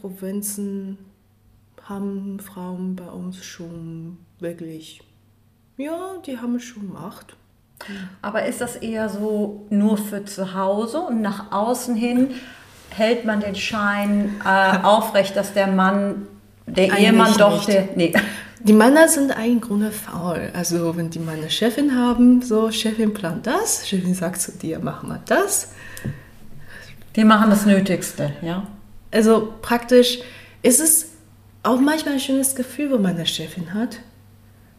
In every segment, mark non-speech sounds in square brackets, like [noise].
Provinzen haben Frauen bei uns schon wirklich, ja, die haben schon Macht. Aber ist das eher so nur für zu Hause und nach außen hin hält man den Schein äh, aufrecht, dass der Mann, der eigentlich Ehemann doch der. Nee. Die Männer sind eigentlich Grunde faul. Also wenn die eine Chefin haben, so Chefin plant das, Chefin sagt zu dir, mach mal das. Die machen das Nötigste, ja. Also praktisch ist es auch manchmal ein schönes Gefühl, wenn man eine Chefin hat.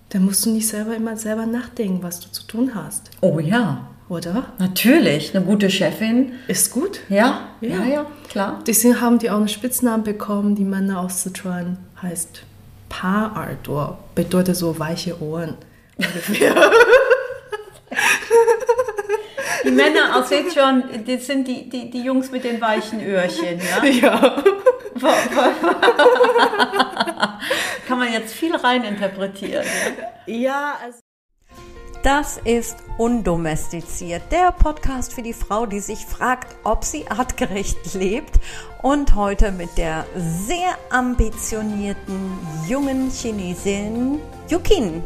Da musst du nicht selber immer selber nachdenken, was du zu tun hast. Oh ja. Oder? Natürlich, eine gute Chefin. Ist gut. Ja, ja, ja, ja klar. Deswegen haben die auch einen Spitznamen bekommen, die Männer aus Sichuan heißt Paarardor. Bedeutet so weiche Ohren. [laughs] Ungefähr. Die Männer aus Sichuan, das sind die, die, die Jungs mit den weichen Öhrchen, ja? [laughs] Ja. Kann man jetzt viel reininterpretieren. Ja, ja also. Das ist Undomestiziert, der Podcast für die Frau, die sich fragt, ob sie artgerecht lebt. Und heute mit der sehr ambitionierten jungen Chinesin Yukin.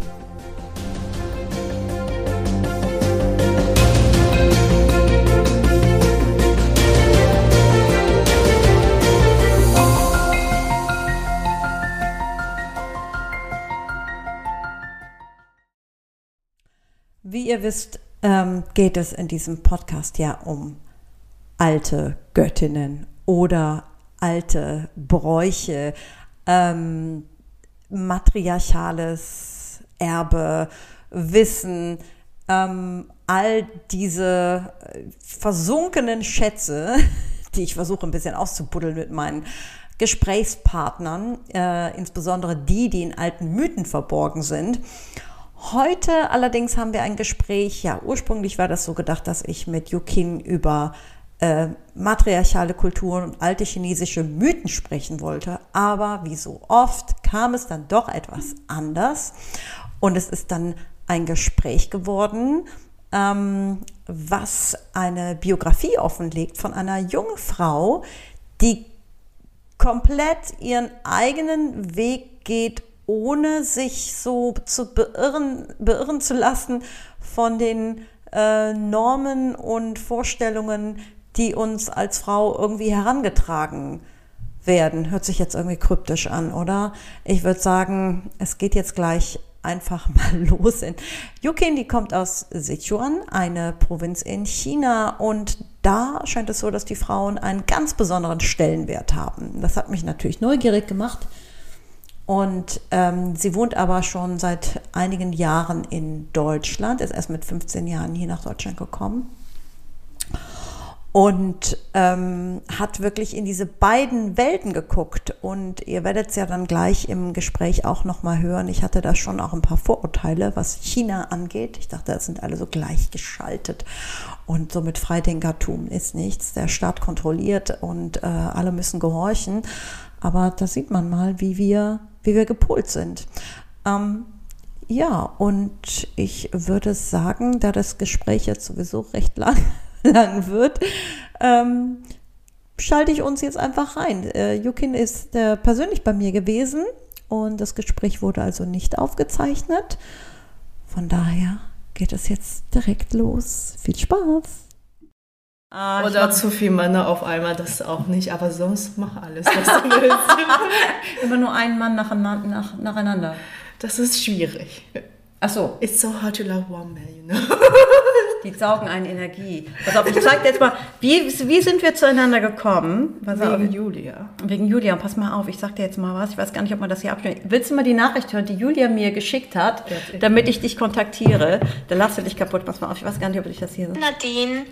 Wie ihr wisst, ähm, geht es in diesem Podcast ja um alte Göttinnen oder alte Bräuche, ähm, matriarchales Erbe, Wissen, ähm, all diese versunkenen Schätze, [laughs] die ich versuche ein bisschen auszubuddeln mit meinen Gesprächspartnern, äh, insbesondere die, die in alten Mythen verborgen sind. Heute allerdings haben wir ein Gespräch, ja, ursprünglich war das so gedacht, dass ich mit Yukin über äh, matriarchale Kulturen und alte chinesische Mythen sprechen wollte, aber wie so oft kam es dann doch etwas anders. Und es ist dann ein Gespräch geworden, ähm, was eine Biografie offenlegt von einer jungen Frau, die komplett ihren eigenen Weg geht ohne sich so zu beirren, beirren zu lassen von den äh, Normen und Vorstellungen, die uns als Frau irgendwie herangetragen werden. Hört sich jetzt irgendwie kryptisch an, oder? Ich würde sagen, es geht jetzt gleich einfach [laughs] mal los. In Yukin, die kommt aus Sichuan, eine Provinz in China und da scheint es so, dass die Frauen einen ganz besonderen Stellenwert haben. Das hat mich natürlich neugierig gemacht und ähm, sie wohnt aber schon seit einigen Jahren in Deutschland, ist erst mit 15 Jahren hier nach Deutschland gekommen und ähm, hat wirklich in diese beiden Welten geguckt. Und ihr werdet es ja dann gleich im Gespräch auch nochmal hören. Ich hatte da schon auch ein paar Vorurteile, was China angeht. Ich dachte, das sind alle so gleichgeschaltet. Und so mit Freidenkertum ist nichts. Der Staat kontrolliert und äh, alle müssen gehorchen. Aber da sieht man mal, wie wir wie wir gepolt sind. Ähm, ja, und ich würde sagen, da das Gespräch jetzt sowieso recht lang, [laughs] lang wird, ähm, schalte ich uns jetzt einfach rein. Äh, Yukin ist äh, persönlich bei mir gewesen und das Gespräch wurde also nicht aufgezeichnet. Von daher geht es jetzt direkt los. Viel Spaß! Ah, Oder zu viele Männer auf einmal, das auch nicht, aber sonst mach alles, was du [laughs] willst. Immer nur einen Mann nacheinander. Nach, nacheinander. Das ist schwierig. Ach so. It's so hard to love one man, you know. [laughs] Die saugen eine Energie. Pass auf, ich zeig dir jetzt mal, wie, wie sind wir zueinander gekommen? Pass Wegen auf. Julia. Wegen Julia. Pass mal auf, ich sag dir jetzt mal was. Ich weiß gar nicht, ob man das hier abschneidet. Willst du mal die Nachricht hören, die Julia mir geschickt hat, damit ich dich kontaktiere? Da lass du dich kaputt. Pass mal auf, ich weiß gar nicht, ob ich das hier... Nadine,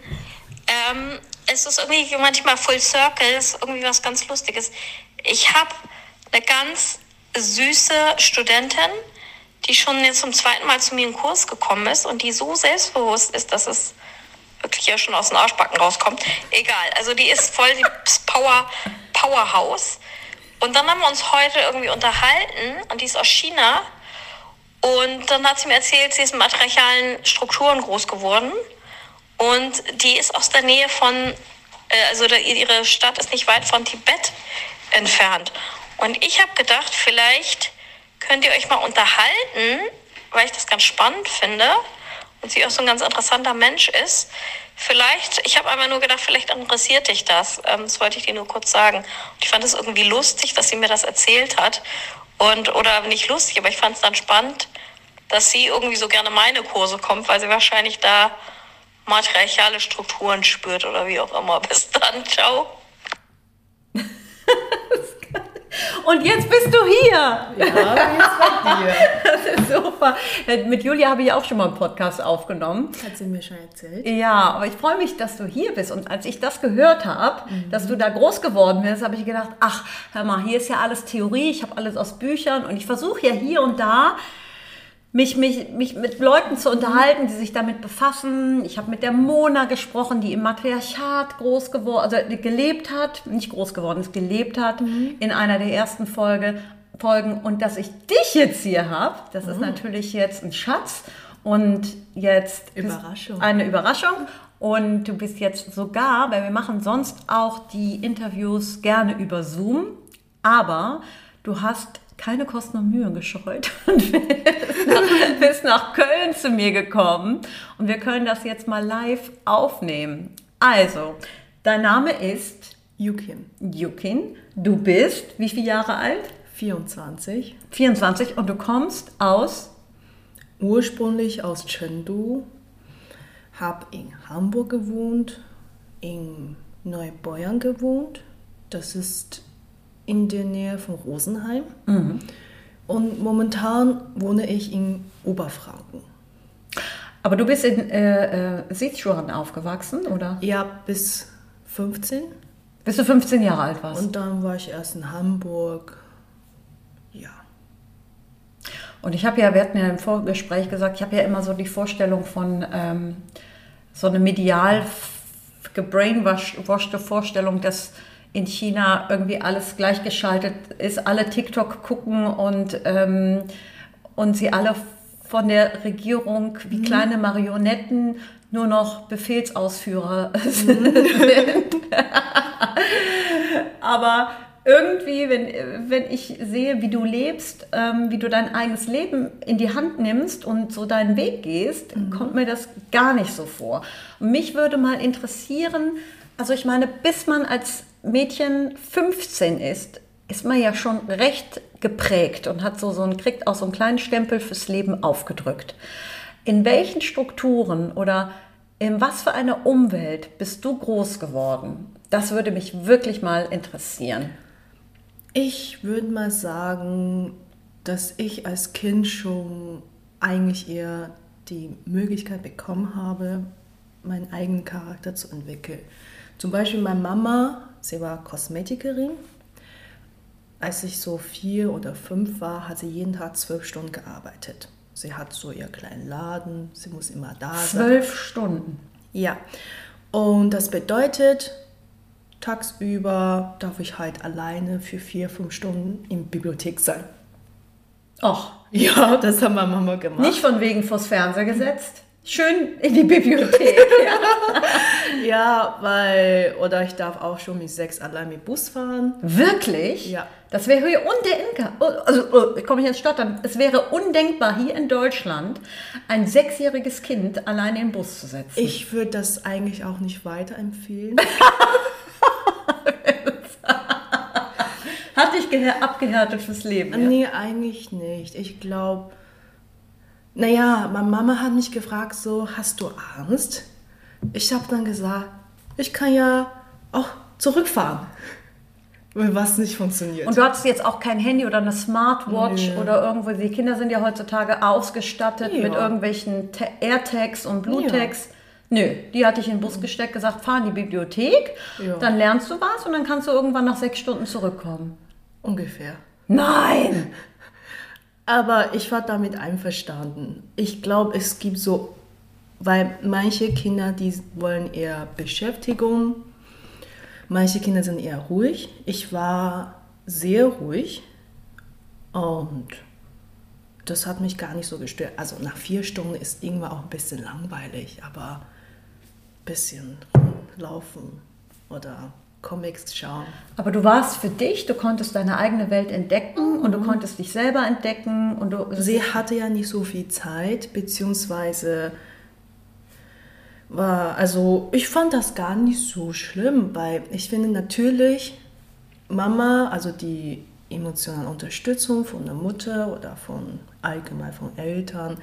ähm, es ist irgendwie manchmal Full Circle, ist irgendwie was ganz Lustiges. Ich habe eine ganz süße Studentin, die schon jetzt zum zweiten Mal zu mir in Kurs gekommen ist und die so selbstbewusst ist, dass es wirklich ja schon aus den Arschbacken rauskommt. Egal, also die ist voll das [laughs] Power, Powerhouse. Und dann haben wir uns heute irgendwie unterhalten und die ist aus China. Und dann hat sie mir erzählt, sie ist in matriarchalen Strukturen groß geworden und die ist aus der Nähe von, äh, also ihre Stadt ist nicht weit von Tibet entfernt. Und ich habe gedacht, vielleicht könnt ihr euch mal unterhalten, weil ich das ganz spannend finde und sie auch so ein ganz interessanter Mensch ist. Vielleicht, ich habe einfach nur gedacht, vielleicht interessiert dich das. Ähm, das wollte ich dir nur kurz sagen. Und ich fand es irgendwie lustig, dass sie mir das erzählt hat. Und, oder nicht lustig, aber ich fand es dann spannend, dass sie irgendwie so gerne meine Kurse kommt, weil sie wahrscheinlich da matriarchale Strukturen spürt oder wie auch immer. Bis dann, ciao. [laughs] Und jetzt bist du hier. Ja, ist bei dir? [laughs] Das ist super. Mit Julia habe ich auch schon mal einen Podcast aufgenommen. Hat sie mir schon erzählt. Ja, aber ich freue mich, dass du hier bist. Und als ich das gehört habe, dass du da groß geworden bist, habe ich gedacht, ach, hör mal, hier ist ja alles Theorie, ich habe alles aus Büchern und ich versuche ja hier und da mich, mich, mich mit Leuten zu unterhalten, die sich damit befassen. Ich habe mit der Mona gesprochen, die im Matriarchat groß geworden, also gelebt hat, nicht groß geworden ist, gelebt hat in einer der ersten Folge, Folgen. Und dass ich dich jetzt hier habe, das ist natürlich jetzt ein Schatz. Und jetzt Überraschung. eine Überraschung. Und du bist jetzt sogar, weil wir machen sonst auch die Interviews gerne über Zoom, aber du hast keine Kosten und Mühen gescheut [laughs] und bist nach, Köln zu mir gekommen und wir können das jetzt mal live aufnehmen. Also, dein Name ist? Yukim, Yukin, du bist wie viele Jahre alt? 24, 24 und du kommst aus? Ursprünglich aus Chengdu, habe in Hamburg gewohnt, in Neubeuern gewohnt. Das ist in der Nähe von Rosenheim. Und momentan wohne ich in Oberfranken. aber du bist in äh, äh, Sichuan aufgewachsen, oder? Ja, bis 15. Bis du 15 Jahre alt warst. Und dann war ich erst in Hamburg. Ja. Und ich habe ja, wir hatten ja im Vorgespräch gesagt, ich habe ja immer so die Vorstellung von ähm, so eine medial gebrainwashed Vorstellung, dass in China irgendwie alles gleichgeschaltet ist, alle TikTok gucken und, ähm, und sie alle von der Regierung wie kleine Marionetten nur noch Befehlsausführer [laughs] sind. Aber irgendwie, wenn, wenn ich sehe, wie du lebst, ähm, wie du dein eigenes Leben in die Hand nimmst und so deinen Weg gehst, kommt mir das gar nicht so vor. Und mich würde mal interessieren, also ich meine, bis man als Mädchen 15 ist, ist man ja schon recht geprägt und hat so, so einen, kriegt auch so einen kleinen Stempel fürs Leben aufgedrückt. In welchen Strukturen oder in was für einer Umwelt bist du groß geworden? Das würde mich wirklich mal interessieren. Ich würde mal sagen, dass ich als Kind schon eigentlich eher die Möglichkeit bekommen habe, meinen eigenen Charakter zu entwickeln. Zum Beispiel meine Mama, sie war Kosmetikerin. Als ich so vier oder fünf war, hat sie jeden Tag zwölf Stunden gearbeitet. Sie hat so ihr kleinen Laden, sie muss immer da sein. Zwölf Stunden. Ja, und das bedeutet, tagsüber darf ich halt alleine für vier, fünf Stunden in der Bibliothek sein. Och, Ja, das hat meine Mama gemacht. nicht von wegen vors Fernseher gesetzt. Schön in die Bibliothek. [laughs] Ja, weil, oder ich darf auch schon mit sechs allein mit Bus fahren. Wirklich? Ja. Das wäre hier undenkbar. Also, oh, ich komme nicht ins Stottern. Es wäre undenkbar, hier in Deutschland ein sechsjähriges Kind alleine in den Bus zu setzen. Ich würde das eigentlich auch nicht weiterempfehlen. [laughs] Hat dich abgehärtet fürs Leben. Ja? Nee, eigentlich nicht. Ich glaube, naja, meine Mama hat mich gefragt, so, hast du Angst? Ich habe dann gesagt, ich kann ja auch zurückfahren, [laughs] wenn was nicht funktioniert. Und du hattest jetzt auch kein Handy oder eine Smartwatch Nö. oder irgendwo. Die Kinder sind ja heutzutage ausgestattet Ja. mit irgendwelchen Ta- AirTags und Bluetags. Nö, die hatte ich in den Bus gesteckt, gesagt, fahr in die Bibliothek, Ja. dann lernst du was und dann kannst du irgendwann nach sechs Stunden zurückkommen. Ungefähr. Nein! [laughs] Aber ich war damit einverstanden. Ich glaube, es gibt so, weil manche Kinder, die wollen eher Beschäftigung, manche Kinder sind eher ruhig. Ich war sehr ruhig und das hat mich gar nicht so gestört. Also nach vier Stunden ist irgendwann auch ein bisschen langweilig, aber ein bisschen laufen oder Comics schauen. Aber du warst für dich, du konntest deine eigene Welt entdecken und du konntest dich selber entdecken und du. Sie hatte ja nicht so viel Zeit, beziehungsweise war, also ich fand das gar nicht so schlimm, weil ich finde natürlich Mama, also die emotionale Unterstützung von der Mutter oder von allgemein von Eltern,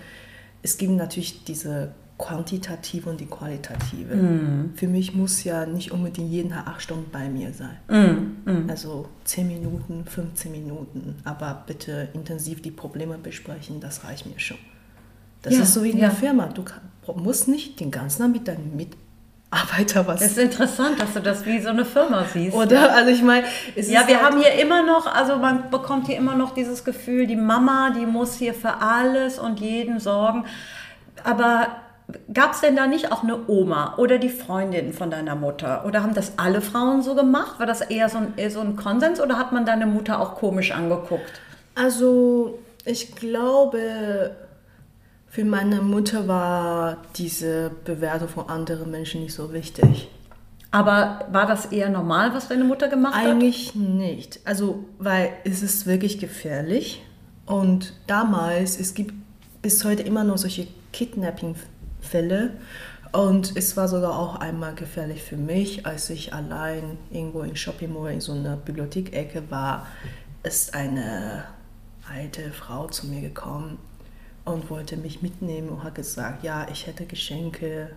es gibt natürlich diese quantitative und die qualitative. Mhm. Für mich muss ja nicht unbedingt jeden Tag acht Stunden bei mir sein. Mhm. Also 10 Minuten, 15 Minuten, aber bitte intensiv die Probleme besprechen, das reicht mir schon. Das Ja, ist so wie in ja. der Firma. Du musst nicht den ganzen Tag mit deinem Mitarbeiter was. Es ist interessant, dass du das wie so eine Firma siehst. oder? Also ich meine, Ja, wir halt- haben hier immer noch, also man bekommt hier immer noch dieses Gefühl, die Mama, die muss hier für alles und jeden sorgen. Aber gab es denn da nicht auch eine Oma oder die Freundin von deiner Mutter? Oder haben das alle Frauen so gemacht? War das eher so ein, eher so ein Konsens oder hat man deine Mutter auch komisch angeguckt? Also, ich glaube, für meine Mutter war diese Bewertung von anderen Menschen nicht so wichtig. Aber war das eher normal, was deine Mutter gemacht hat? Eigentlich nicht. Also, weil es ist wirklich gefährlich. Und damals, es gibt bis heute immer noch solche Kidnapping-Fälle. Und es war sogar auch einmal gefährlich für mich, als ich allein irgendwo in Shopping Mall in so einer Bibliothekecke war, ist eine alte Frau zu mir gekommen und wollte mich mitnehmen und hat gesagt, ja, ich hätte Geschenke,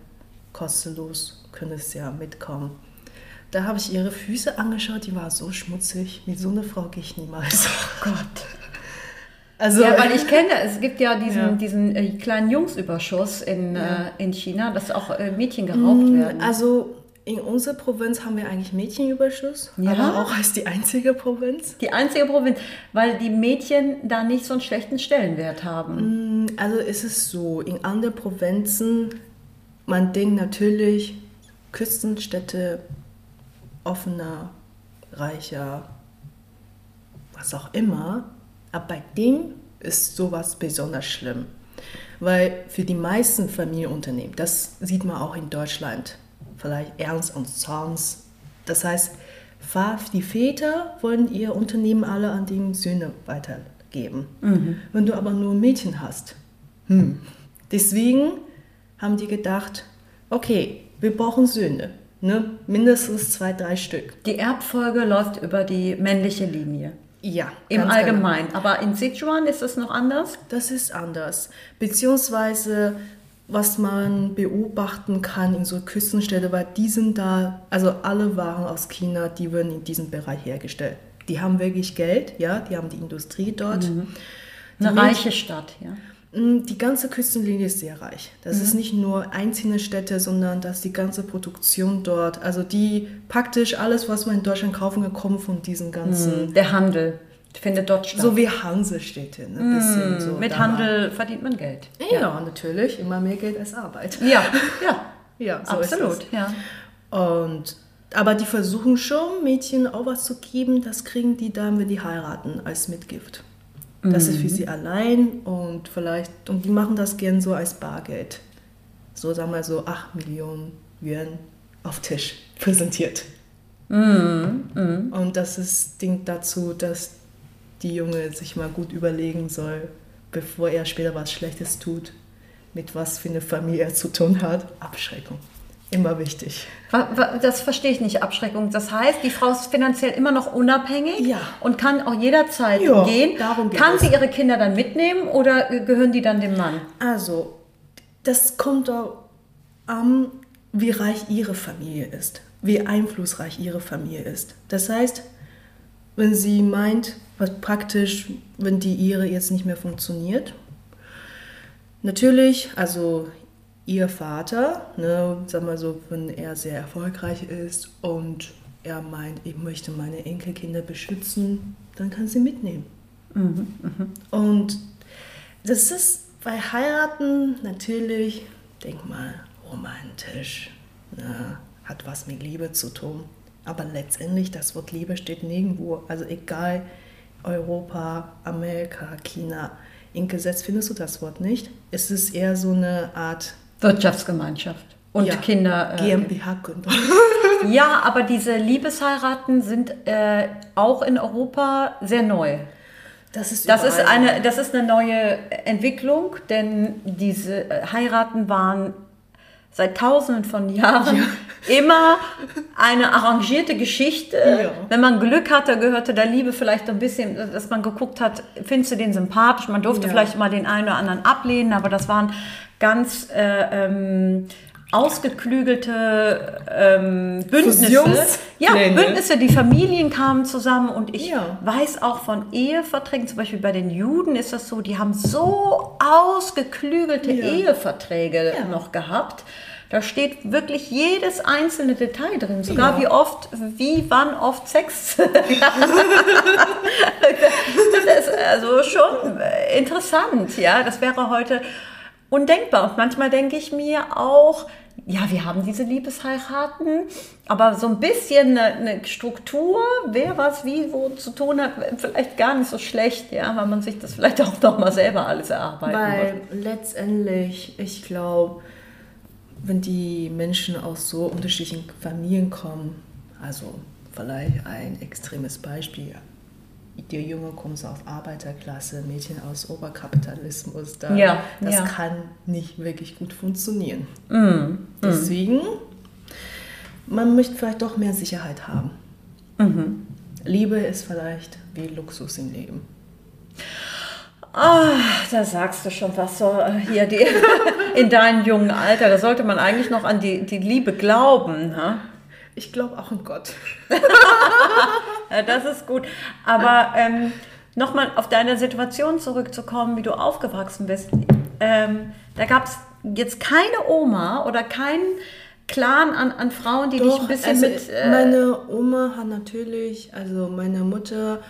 kostenlos, könntest ja mitkommen. Da habe ich ihre Füße angeschaut, die war so schmutzig. Mit so einer Frau gehe ich niemals. Oh Gott. Also, Ja, weil ich kenne, es gibt ja diesen, Ja. diesen äh, kleinen Jungsüberschuss in, äh, in China, dass auch äh, Mädchen geraubt werden. also in unserer Provinz haben wir eigentlich Mädchenüberschuss, Ja? aber auch als die einzige Provinz. Die einzige Provinz, weil die Mädchen da nicht so einen schlechten Stellenwert haben. Also ist es so, in anderen Provinzen, man denkt natürlich, Küstenstädte, offener, reicher, was auch immer. Aber bei dem ist sowas besonders schlimm. Weil für die meisten Familienunternehmen, das sieht man auch in Deutschland, vielleicht Ernst und Sons, das heißt, die Väter wollen ihr Unternehmen alle an die Söhne weitergeben. Wenn du aber nur Mädchen hast, hm. deswegen haben die gedacht, okay, wir brauchen Söhne, ne? mindestens zwei, drei Stück. Die Erbfolge läuft über die männliche Linie. Ja, Im genau. Allgemeinen. Aber in Sichuan ist das noch anders? Das ist anders. Beziehungsweise, was man beobachten kann in so Küstenstädten, weil die sind da, also alle Waren aus China, die werden in diesem Bereich hergestellt. Die haben wirklich Geld, ja, die haben die Industrie dort. Eine Die reiche Stadt, ja. Mm, Die ganze Küstenlinie ist sehr reich. Das ist nicht nur einzelne Städte, sondern dass die ganze Produktion dort, also die praktisch alles, was man in Deutschland kaufen kann, kommt von diesen ganzen, Der Handel findet dort statt. so wie Hansestädte, ne? bisschen so. Mit da Handel verdient man Geld. Ja, natürlich, immer mehr Geld als Arbeit. Ja, ja. [laughs] Ja, so absolut, ja. Und aber die versuchen schon, Mädchen auch was zu geben. Das kriegen die dann, wenn die heiraten, als Mitgift. Das ist für sie allein und vielleicht, und die machen das gern so als Bargeld. So, sagen wir so 8 Millionen Yuan auf Tisch [laughs] präsentiert. Und das ist, dient dazu, dass die Junge sich mal gut überlegen soll, bevor er später was Schlechtes tut, mit was für eine Familie er zu tun hat. Abschreckung. Immer wichtig. Das verstehe ich nicht, Abschreckung. Das heißt, die Frau ist finanziell immer noch unabhängig Ja. und kann auch jederzeit Ja, gehen. darum geht kann es. sie ihre Kinder dann mitnehmen oder gehören die dann dem Mann? Also, das kommt auch an, wie reich ihre Familie ist, wie einflussreich ihre Familie ist. Das heißt, wenn sie meint, was praktisch, wenn die ihre jetzt nicht mehr funktioniert, natürlich, also ihr Vater, ne, sag mal so, wenn er sehr erfolgreich ist und er meint, ich möchte meine Enkelkinder beschützen, dann kann sie mitnehmen. Und das ist bei Heiraten natürlich, denk mal, romantisch, ne, hat was mit Liebe zu tun. Aber letztendlich, das Wort Liebe steht nirgendwo. Also egal, Europa, Amerika, China, im Gesetz findest du das Wort nicht. Es ist eher so eine Art Wirtschaftsgemeinschaft und ja, Kinder. äh, GmbH-Gründung. [laughs] ja, aber diese Liebesheiraten sind äh, auch in Europa sehr neu. Das ist, Das ist, eine, das ist eine neue Entwicklung, denn diese äh, Heiraten waren seit tausenden von Jahren [laughs] immer eine arrangierte Geschichte. Ja. Wenn man Glück hatte, gehörte der Liebe vielleicht ein bisschen, dass man geguckt hat, findest du den sympathisch? Man durfte Ja. vielleicht mal den einen oder anderen ablehnen, aber das waren ganz äh, ähm, ausgeklügelte ähm, Bündnisse. Ja. Bündnisse, die Familien kamen zusammen und ich Ja. weiß auch von Eheverträgen, zum Beispiel bei den Juden ist das so, die haben so ausgeklügelte Ja. Eheverträge noch gehabt. Da steht wirklich jedes einzelne Detail drin, sogar Ja. wie oft, wie, wann oft Sex. [laughs] das ist also schon interessant, ja. Das wäre heute undenkbar. Und manchmal denke ich mir auch, ja, wir haben diese Liebesheiraten, aber so ein bisschen eine, eine Struktur, wer was wie wo zu tun hat, vielleicht gar nicht so schlecht, ja, weil man sich das vielleicht auch noch mal selber alles erarbeiten Weil muss. letztendlich, ich glaube, wenn die Menschen aus so unterschiedlichen Familien kommen, also vielleicht ein extremes Beispiel, der Junge kommt aus Arbeiterklasse, Mädchen aus Oberkapitalismus, da, Ja, das ja. Mm, kann nicht wirklich gut funktionieren. Deswegen, man möchte vielleicht doch mehr Sicherheit haben. Mhm. Liebe ist vielleicht wie Luxus im Leben. Ah, da sagst du schon was so äh, hier die, [laughs] in deinem jungen Alter. Da sollte man eigentlich noch an die, die Liebe glauben. Ha? Ich glaube auch an Gott. [laughs] Ja, das ist gut. Aber ähm, nochmal auf deine Situation zurückzukommen, wie du aufgewachsen bist. Ähm, da gab es jetzt keine Oma oder keinen Clan an, an Frauen, die dich ein bisschen also mit. Äh, meine Oma hat natürlich, also meine Mutter,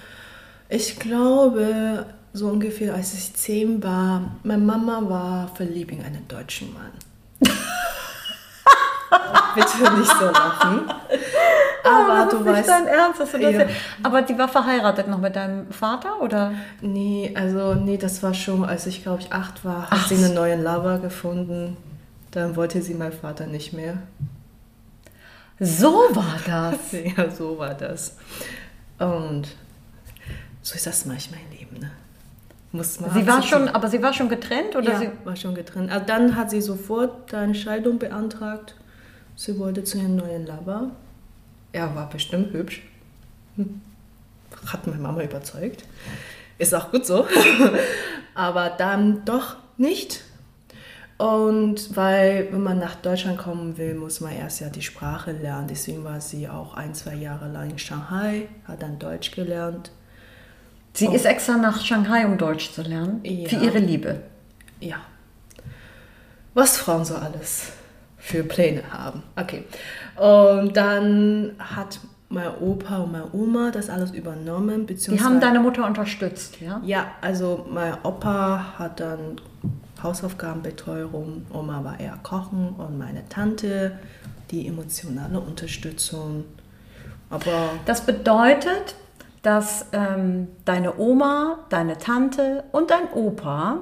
ich glaube, so ungefähr als ich zehn war, meine Mama war verliebt in einen deutschen Mann. [laughs] Bitte nicht so lachen. [laughs] Aber das du weißt, dein Ernst, dass du das Ja. Aber die war verheiratet noch mit deinem Vater, oder? nee, also nee, das war schon, als ich glaube ich acht war, hat sie einen neuen Lover gefunden. Dann wollte sie mein Vater nicht mehr. So war das. [laughs] Ja, so war das. Und so ist das manchmal im Leben, ne? Muss man Sie war akzeptieren. schon, aber sie war schon getrennt oder ja, sie? war schon getrennt. Also dann hat sie sofort eine Scheidung beantragt. Sie wollte zu ihrem neuen Lover. Er war bestimmt hübsch. Hm. Hat meine Mama überzeugt. Ist auch gut so. [laughs] Aber dann doch nicht. Und weil, wenn man nach Deutschland kommen will, muss man erst ja die Sprache lernen. Deswegen war sie auch ein, zwei Jahre lang in Shanghai, hat dann Deutsch gelernt. Sie ist extra nach Shanghai, um Deutsch zu lernen. Ja. Für ihre Liebe. Ja. Was Frauen so alles für Pläne haben. Okay. Und dann hat mein Opa und meine Oma das alles übernommen, Die beziehungsweise... haben deine Mutter unterstützt, ja? Ja, also mein Opa hat dann Hausaufgabenbetreuung, Oma war eher Kochen und meine Tante die emotionale Unterstützung. Aber Das bedeutet, dass ähm, deine Oma, deine Tante und dein Opa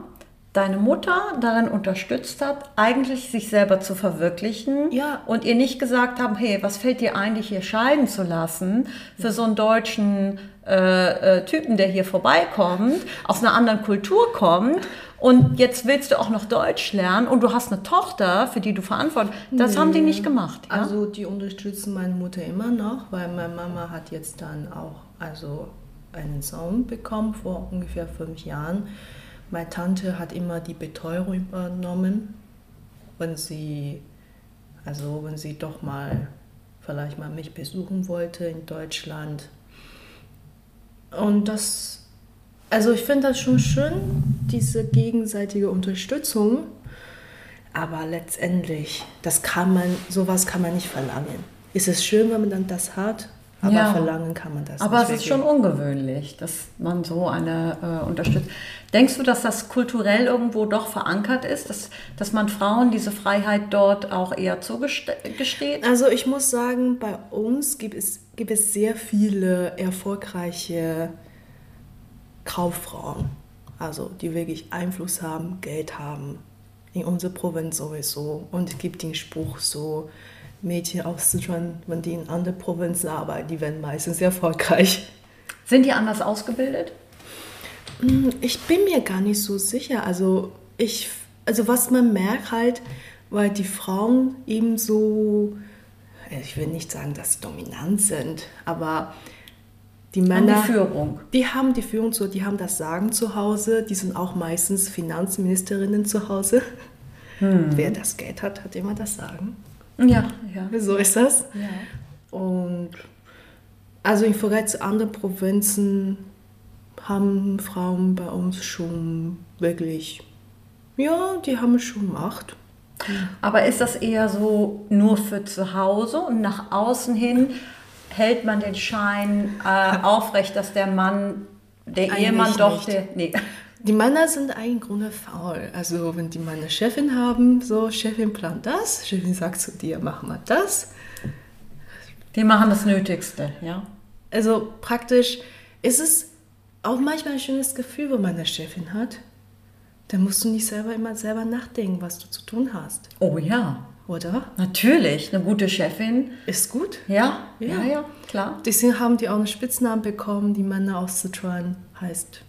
deine Mutter darin unterstützt hat, eigentlich sich selber zu verwirklichen Ja. und ihr nicht gesagt haben, hey, was fällt dir ein, dich hier scheiden zu lassen für so einen deutschen äh, äh, Typen, der hier vorbeikommt, aus einer anderen Kultur kommt und jetzt willst du auch noch Deutsch lernen und du hast eine Tochter, für die du verantwortlich Das haben die nicht gemacht. Ja? Also die unterstützen meine Mutter immer noch, weil meine Mama hat jetzt dann auch also einen Sohn bekommen vor ungefähr fünf Jahren. Meine Tante hat immer die Betreuung übernommen, wenn sie also wenn sie doch mal vielleicht mal mich besuchen wollte in Deutschland. Und das also ich finde das schon schön, diese gegenseitige Unterstützung. Aber letztendlich, das kann man, sowas kann man nicht verlangen. Ist es schön, wenn man dann das hat, aber Ja. verlangen kann man das Aber nicht. es ist schon ungewöhnlich, dass man so eine äh, unterstützt. Denkst du, dass das kulturell irgendwo doch verankert ist, dass, dass man Frauen diese Freiheit dort auch eher zugesteht? Also ich muss sagen, bei uns gibt es, gibt es sehr viele erfolgreiche Kauffrauen, also die wirklich Einfluss haben, Geld haben. In unserer Provinz sowieso. Und es gibt den Spruch so, Mädchen aus Sichuan, wenn die in anderen Provinzen arbeiten, die werden meistens erfolgreich. Sind die anders ausgebildet? Hm, ich bin mir gar nicht so sicher. Also ich, also was man merkt halt, weil die Frauen eben so, ich will nicht sagen, dass sie dominant sind, aber die Männer, Haben die Führung. die haben die Führung zu, die haben das Sagen zu Hause, die sind auch meistens Finanzministerinnen zu Hause. Wer das Geld hat, hat immer das Sagen. Ja, ja. So ist das. ja. Und also im Vergleich zu anderen Provinzen haben Frauen bei uns schon wirklich, ja, die haben schon Macht. Aber ist das eher so nur für zu Hause und nach außen hin hält man den Schein äh, [laughs] aufrecht, dass der Mann, der Eigentlich Ehemann doch nicht. der. Nee. Die Männer sind eigentlich im Grunde faul. Also wenn die eine Chefin haben, so Chefin plant das, Chefin sagt zu dir, mach mal das. Die machen das Nötigste, ja. Also praktisch ist es auch manchmal ein schönes Gefühl, wenn man eine Chefin hat. Dann musst du nicht selber immer selber nachdenken, was du zu tun hast, Oh ja, oder? natürlich. Eine gute Chefin. Ist gut. Ja, ja, Ja. ja, klar. Deswegen haben die auch einen Spitznamen bekommen, die Männer aus Sichuan heißt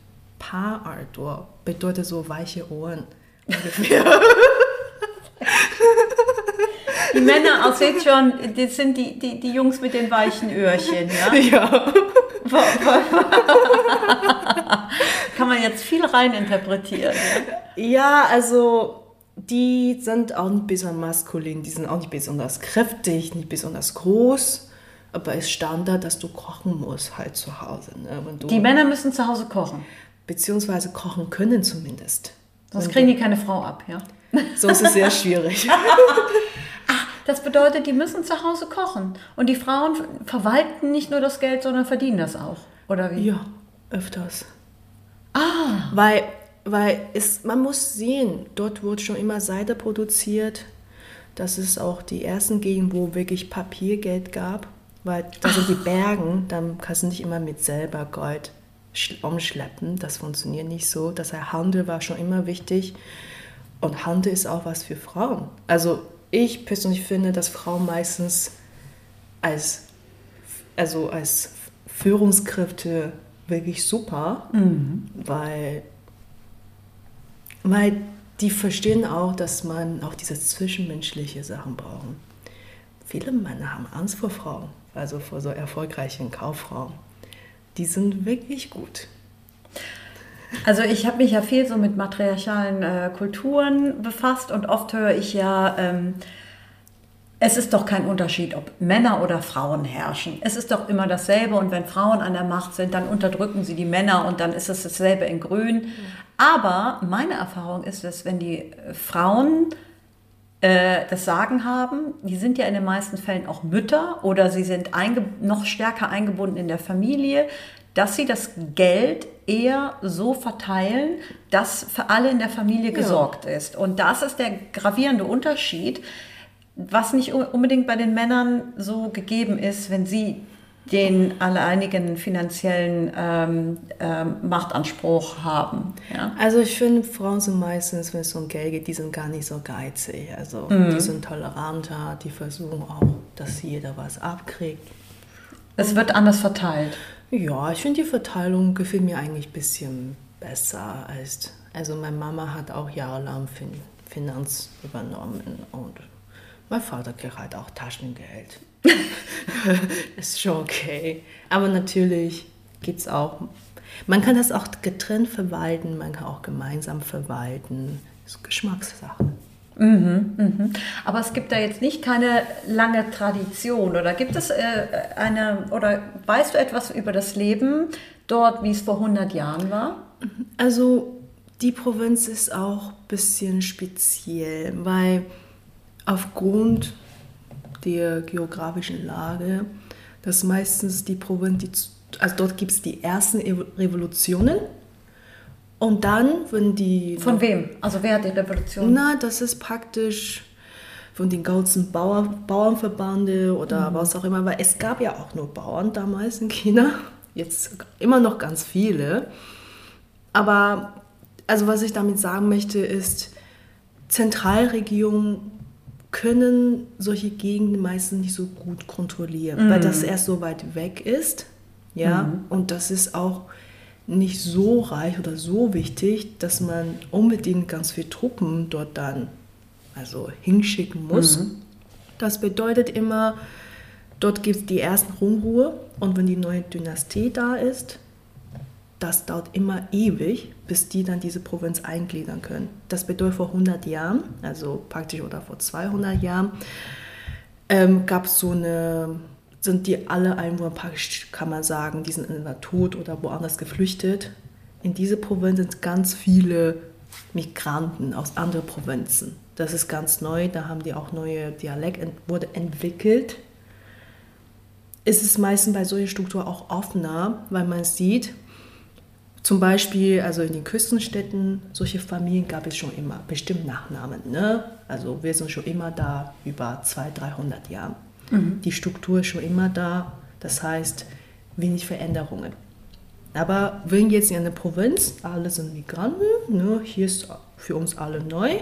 Paarardor, bedeutet so weiche Ohren. [laughs] Ungefähr. Die Männer aus Sichuan, das sind die, die, die Jungs mit den weichen Öhrchen, ja. [laughs] ja. [laughs] Kann man jetzt viel reininterpretieren. Ja? ja, also die sind auch nicht besonders maskulin, die sind auch nicht besonders kräftig, nicht besonders groß. Aber es ist Standard, dass du kochen musst halt zu Hause. Ne? Die Männer müssen zu Hause kochen. Beziehungsweise kochen können zumindest. Sonst kriegen die keine Frau ab, ja. [laughs] So ist es sehr schwierig. [laughs] Das bedeutet, die müssen zu Hause kochen. Und die Frauen verwalten nicht nur das Geld, sondern verdienen das auch. Oder wie? Ja, öfters. Ah, Weil, weil es, man muss sehen, dort wurde schon immer Seide produziert. Das ist auch die ersten Gegenden, wo wirklich Papiergeld gab. Weil sind die Bergen, dann kannst du nicht immer mit selber Gold umschleppen. Das funktioniert nicht so. Das heißt, Handel war schon immer wichtig. Und Handel ist auch was für Frauen. Also ich persönlich finde, dass Frauen meistens als, also als Führungskräfte wirklich super, weil, weil die verstehen auch, dass man auch diese zwischenmenschliche Sachen braucht. Viele Männer haben Angst vor Frauen, also vor so erfolgreichen Kauffrauen. Die sind wirklich gut. Also ich habe mich ja viel so mit matriarchalen äh, Kulturen befasst und oft höre ich ja, ähm, es ist doch kein Unterschied, ob Männer oder Frauen herrschen. Es ist doch immer dasselbe und wenn Frauen an der Macht sind, dann unterdrücken sie die Männer und dann ist es dasselbe in Grün. Aber meine Erfahrung ist es, wenn die Frauen äh, das Sagen haben, die sind ja in den meisten Fällen auch Mütter oder sie sind noch stärker eingebunden in der Familie, dass sie das Geld eher so verteilen, dass für alle in der Familie gesorgt ist. Und das ist der gravierende Unterschied, was nicht unbedingt bei den Männern so gegeben ist, wenn sie den alleinigen finanziellen ähm, ähm, Machtanspruch haben. Ja? Also ich finde, Frauen sind meistens, wenn es um Geld geht, die sind gar nicht so geizig. Also die sind toleranter, die versuchen auch, dass jeder was abkriegt. Es wird anders verteilt. Ja, ich finde die Verteilung gefällt mir eigentlich ein bisschen besser als. Also meine Mama hat auch jahrelang fin Finanz übernommen und mein Vater kriegt halt auch Taschengeld. [laughs] Ist schon okay. Aber natürlich gibt es auch. Man kann das auch getrennt verwalten, man kann auch gemeinsam verwalten. Das ist Geschmackssache. Aber es gibt da jetzt nicht keine lange Tradition oder gibt es äh, eine oder weißt du etwas über das Leben dort, wie es vor 100 Jahren war? Also die Provinz ist auch ein bisschen speziell, weil aufgrund der geografischen Lage, dass meistens die Provinz, also dort gibt es die ersten Evo- Revolutionen und dann, wenn die... Von wem? Also wer hat die Revolution? Na, das ist praktisch von den ganzen Bauer, Bauernverbande oder was auch immer, weil es gab ja auch nur Bauern damals in China, jetzt immer noch ganz viele. Aber also was ich damit sagen möchte ist, Zentralregierung können solche Gegenden meistens nicht so gut kontrollieren, weil das erst so weit weg ist. Ja, und das ist auch nicht so reich oder so wichtig, dass man unbedingt ganz viele Truppen dort dann also hinschicken muss. Das bedeutet immer, dort gibt es die ersten Unruhe und wenn die neue Dynastie da ist, das dauert immer ewig, bis die dann diese Provinz eingliedern können. Das bedeutet vor 100 Jahren, also praktisch oder vor 200 Jahren, ähm, gab es so eine, sind die alle Einwohner praktisch, kann man sagen, die sind entweder tot oder woanders geflüchtet. In diese Provinz sind ganz viele Migranten aus anderen Provinzen. Das ist ganz neu, da haben die auch neue Dialekt ent wurde entwickelt. Es ist meistens bei solcher Struktur auch offener, weil man sieht, zum Beispiel, also in den Küstenstädten, solche Familien gab es schon immer, bestimmt Nachnamen. Ne? Also wir sind schon immer da über 200, 300 Jahre. Die Struktur ist schon immer da, das heißt wenig Veränderungen. Aber wenn jetzt in einer Provinz, alle sind Migranten, ne? hier ist für uns alle neu,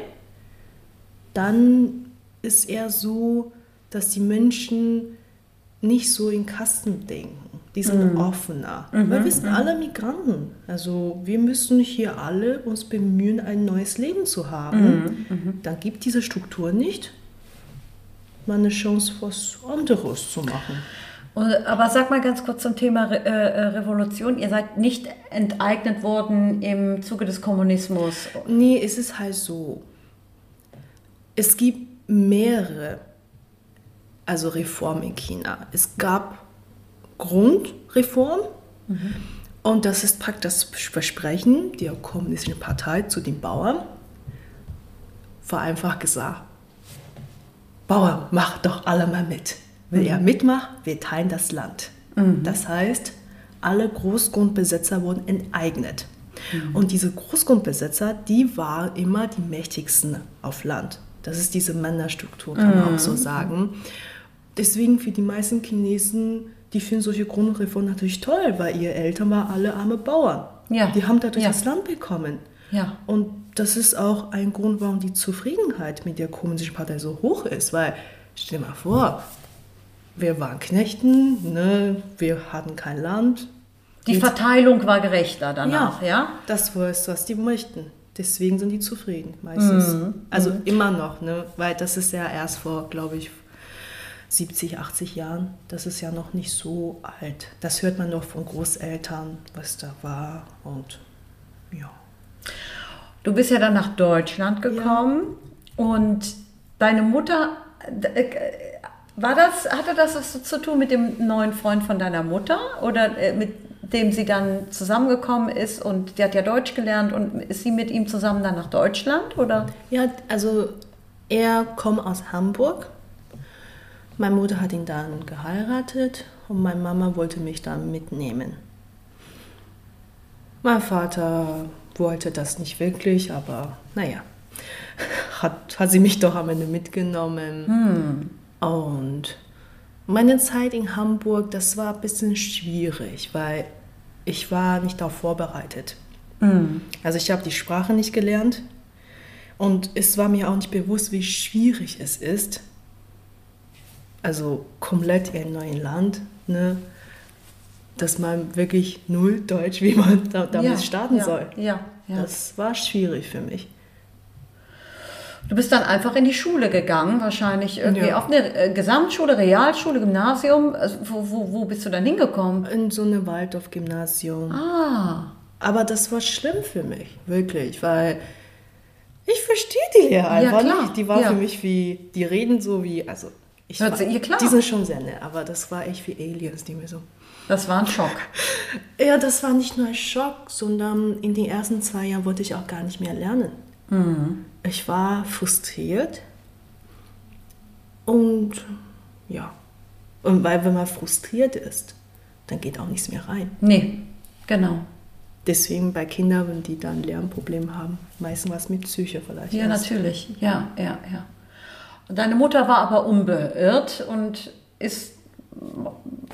dann ist eher so, dass die Menschen nicht so in Kasten denken. Die sind offener. Weil wir sind alle Migranten. Also wir müssen hier alle uns bemühen, ein neues Leben zu haben. Dann gibt diese Struktur nicht mal eine Chance, was anderes zu machen. Und, aber sag mal ganz kurz zum Thema Re äh, Revolution. Ihr seid nicht enteignet worden im Zuge des Kommunismus. Nee, es ist halt so. Es gibt mehrere also Reformen in China. Es gab Grundreform und das ist praktisch das Versprechen der kommunistischen Partei zu den Bauern. Vereinfacht gesagt, Bauern, macht doch alle mal mit. Wenn ihr mitmacht, wir teilen das Land. Das heißt, alle Großgrundbesitzer wurden enteignet. Und diese Großgrundbesitzer, die waren immer die mächtigsten auf Land. Das ist diese Männerstruktur, kann man auch so sagen. Deswegen für die meisten Chinesen, die finden solche Grundreformen natürlich toll, weil ihre Eltern waren alle arme Bauern. Ja. Die haben dadurch Ja. das Land bekommen. Ja. Und das ist auch ein Grund, warum die Zufriedenheit mit der Kommunistischen Partei so hoch ist. Weil, stell dir mal vor, wir waren Knechten, ne? wir hatten kein Land. Die Jetzt- Verteilung war gerechter danach, ja? Das war es, was die möchten. Deswegen sind die zufrieden meistens. Mhm. Also immer noch, ne? weil das ist ja erst vor, glaube ich, 70, 80 Jahren. Das ist ja noch nicht so alt. Das hört man noch von Großeltern, was da war. Und ja. Du bist ja dann nach Deutschland gekommen und deine Mutter, äh, war das, hatte das was zu tun mit dem neuen Freund von deiner Mutter oder äh, mit dem sie dann zusammengekommen ist und die hat ja Deutsch gelernt und ist sie mit ihm zusammen dann nach Deutschland oder? Ja, also er kommt aus Hamburg. Meine Mutter hat ihn dann geheiratet und meine Mama wollte mich dann mitnehmen. Mein Vater wollte das nicht wirklich, aber naja, hat, hat sie mich doch am Ende mitgenommen. Und meine Zeit in Hamburg, das war ein bisschen schwierig, weil ich war nicht darauf vorbereitet. Also ich habe die Sprache nicht gelernt und es war mir auch nicht bewusst, wie schwierig es ist, also komplett in einem neuen Land, ne, dass man wirklich null Deutsch, wie man da, damit Ja, starten ja, soll. Ja, ja. Das war schwierig für mich. Du bist dann einfach in die Schule gegangen, wahrscheinlich irgendwie Ja. auf eine äh, Gesamtschule, Realschule, Gymnasium. Also, wo, wo, wo bist du dann hingekommen? In so einem Waldorf-Gymnasium. Ah, Aber das war schlimm für mich, wirklich, weil ich verstehe die Lehrer einfach klar, nicht. Die war ja. für mich wie, die reden so wie, also ich Hört sie- ja, klar. Die sind schon sehr nett, aber das war echt wie Aliens, die mir so. das war ein Schock. [laughs] Ja, das war nicht nur ein Schock, sondern in den ersten zwei Jahren wollte ich auch gar nicht mehr lernen. Ich war frustriert und ja, und weil wenn man frustriert ist, dann geht auch nichts mehr rein. Nee, genau. Deswegen bei Kindern, wenn die dann Lernprobleme haben, meistens was mit Psyche vielleicht. Ja, erst. natürlich. Ja, ja, ja. Und deine Mutter war aber unbeirrt und ist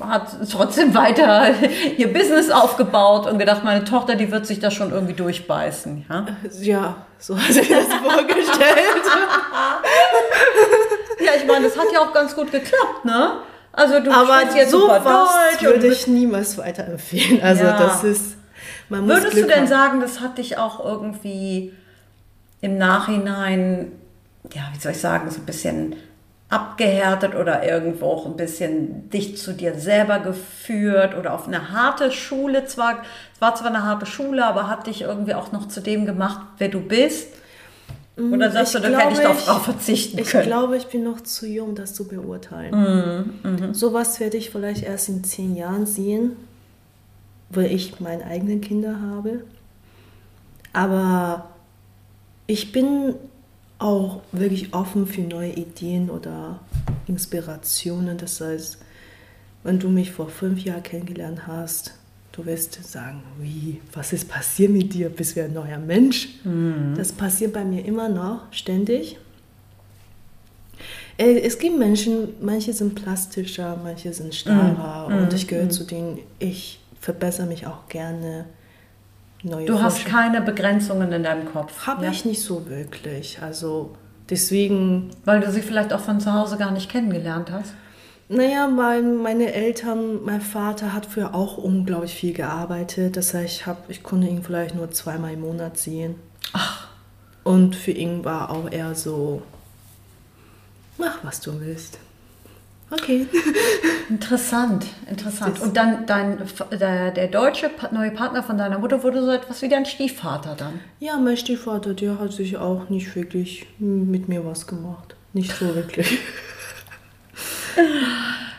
hat trotzdem weiter [laughs] ihr Business aufgebaut und gedacht, meine Tochter, die wird sich da schon irgendwie durchbeißen. Ja, ja so hat sie das vorgestellt. [laughs] ja, ich meine, das hat ja auch ganz gut geklappt, ne? Also du Aber jetzt so Deutsch würde ich niemals weiterempfehlen. Also ja. das ist, man muss Würdest Glück du denn haben. sagen, das hat dich auch irgendwie im Nachhinein, ja, wie soll ich sagen, so ein bisschen abgehärtet oder irgendwo auch ein bisschen dich zu dir selber geführt oder auf eine harte Schule zwar, es war zwar eine harte Schule, aber hat dich irgendwie auch noch zu dem gemacht, wer du bist? Mm, oder sagst ich du, da hätte ich doch drauf verzichten ich können? Ich glaube, ich bin noch zu jung, das zu beurteilen. Mm, mm. Sowas werde ich vielleicht erst in zehn Jahren sehen, weil ich meine eigenen Kinder habe. Aber ich bin auch wirklich offen für neue Ideen oder Inspirationen. Das heißt, wenn du mich vor fünf Jahren kennengelernt hast, du wirst sagen, wie, was ist passiert mit dir? Bist du ein neuer Mensch? Mhm. Das passiert bei mir immer noch, ständig. Äh, es gibt Menschen, manche sind plastischer, manche sind starrer mhm. und ich gehöre mhm. zu denen, ich verbessere mich auch gerne neue Du hast keine Begrenzungen in deinem Kopf. Habe ja? ich nicht so wirklich. Also deswegen. Weil du sie vielleicht auch von zu Hause gar nicht kennengelernt hast? Naja, weil meine Eltern, mein Vater hat früher auch unglaublich viel gearbeitet. Das heißt, ich, hab, ich konnte ihn vielleicht nur zweimal im Monat sehen. Ach. Und für ihn war auch eher so, mach was du willst. Okay. [laughs] Interessant, interessant. Und dann dein, der, der deutsche neue Partner von deiner Mutter wurde so etwas wie dein Stiefvater dann? Ja, mein Stiefvater, der hat sich auch nicht wirklich mit mir was gemacht. Nicht so wirklich.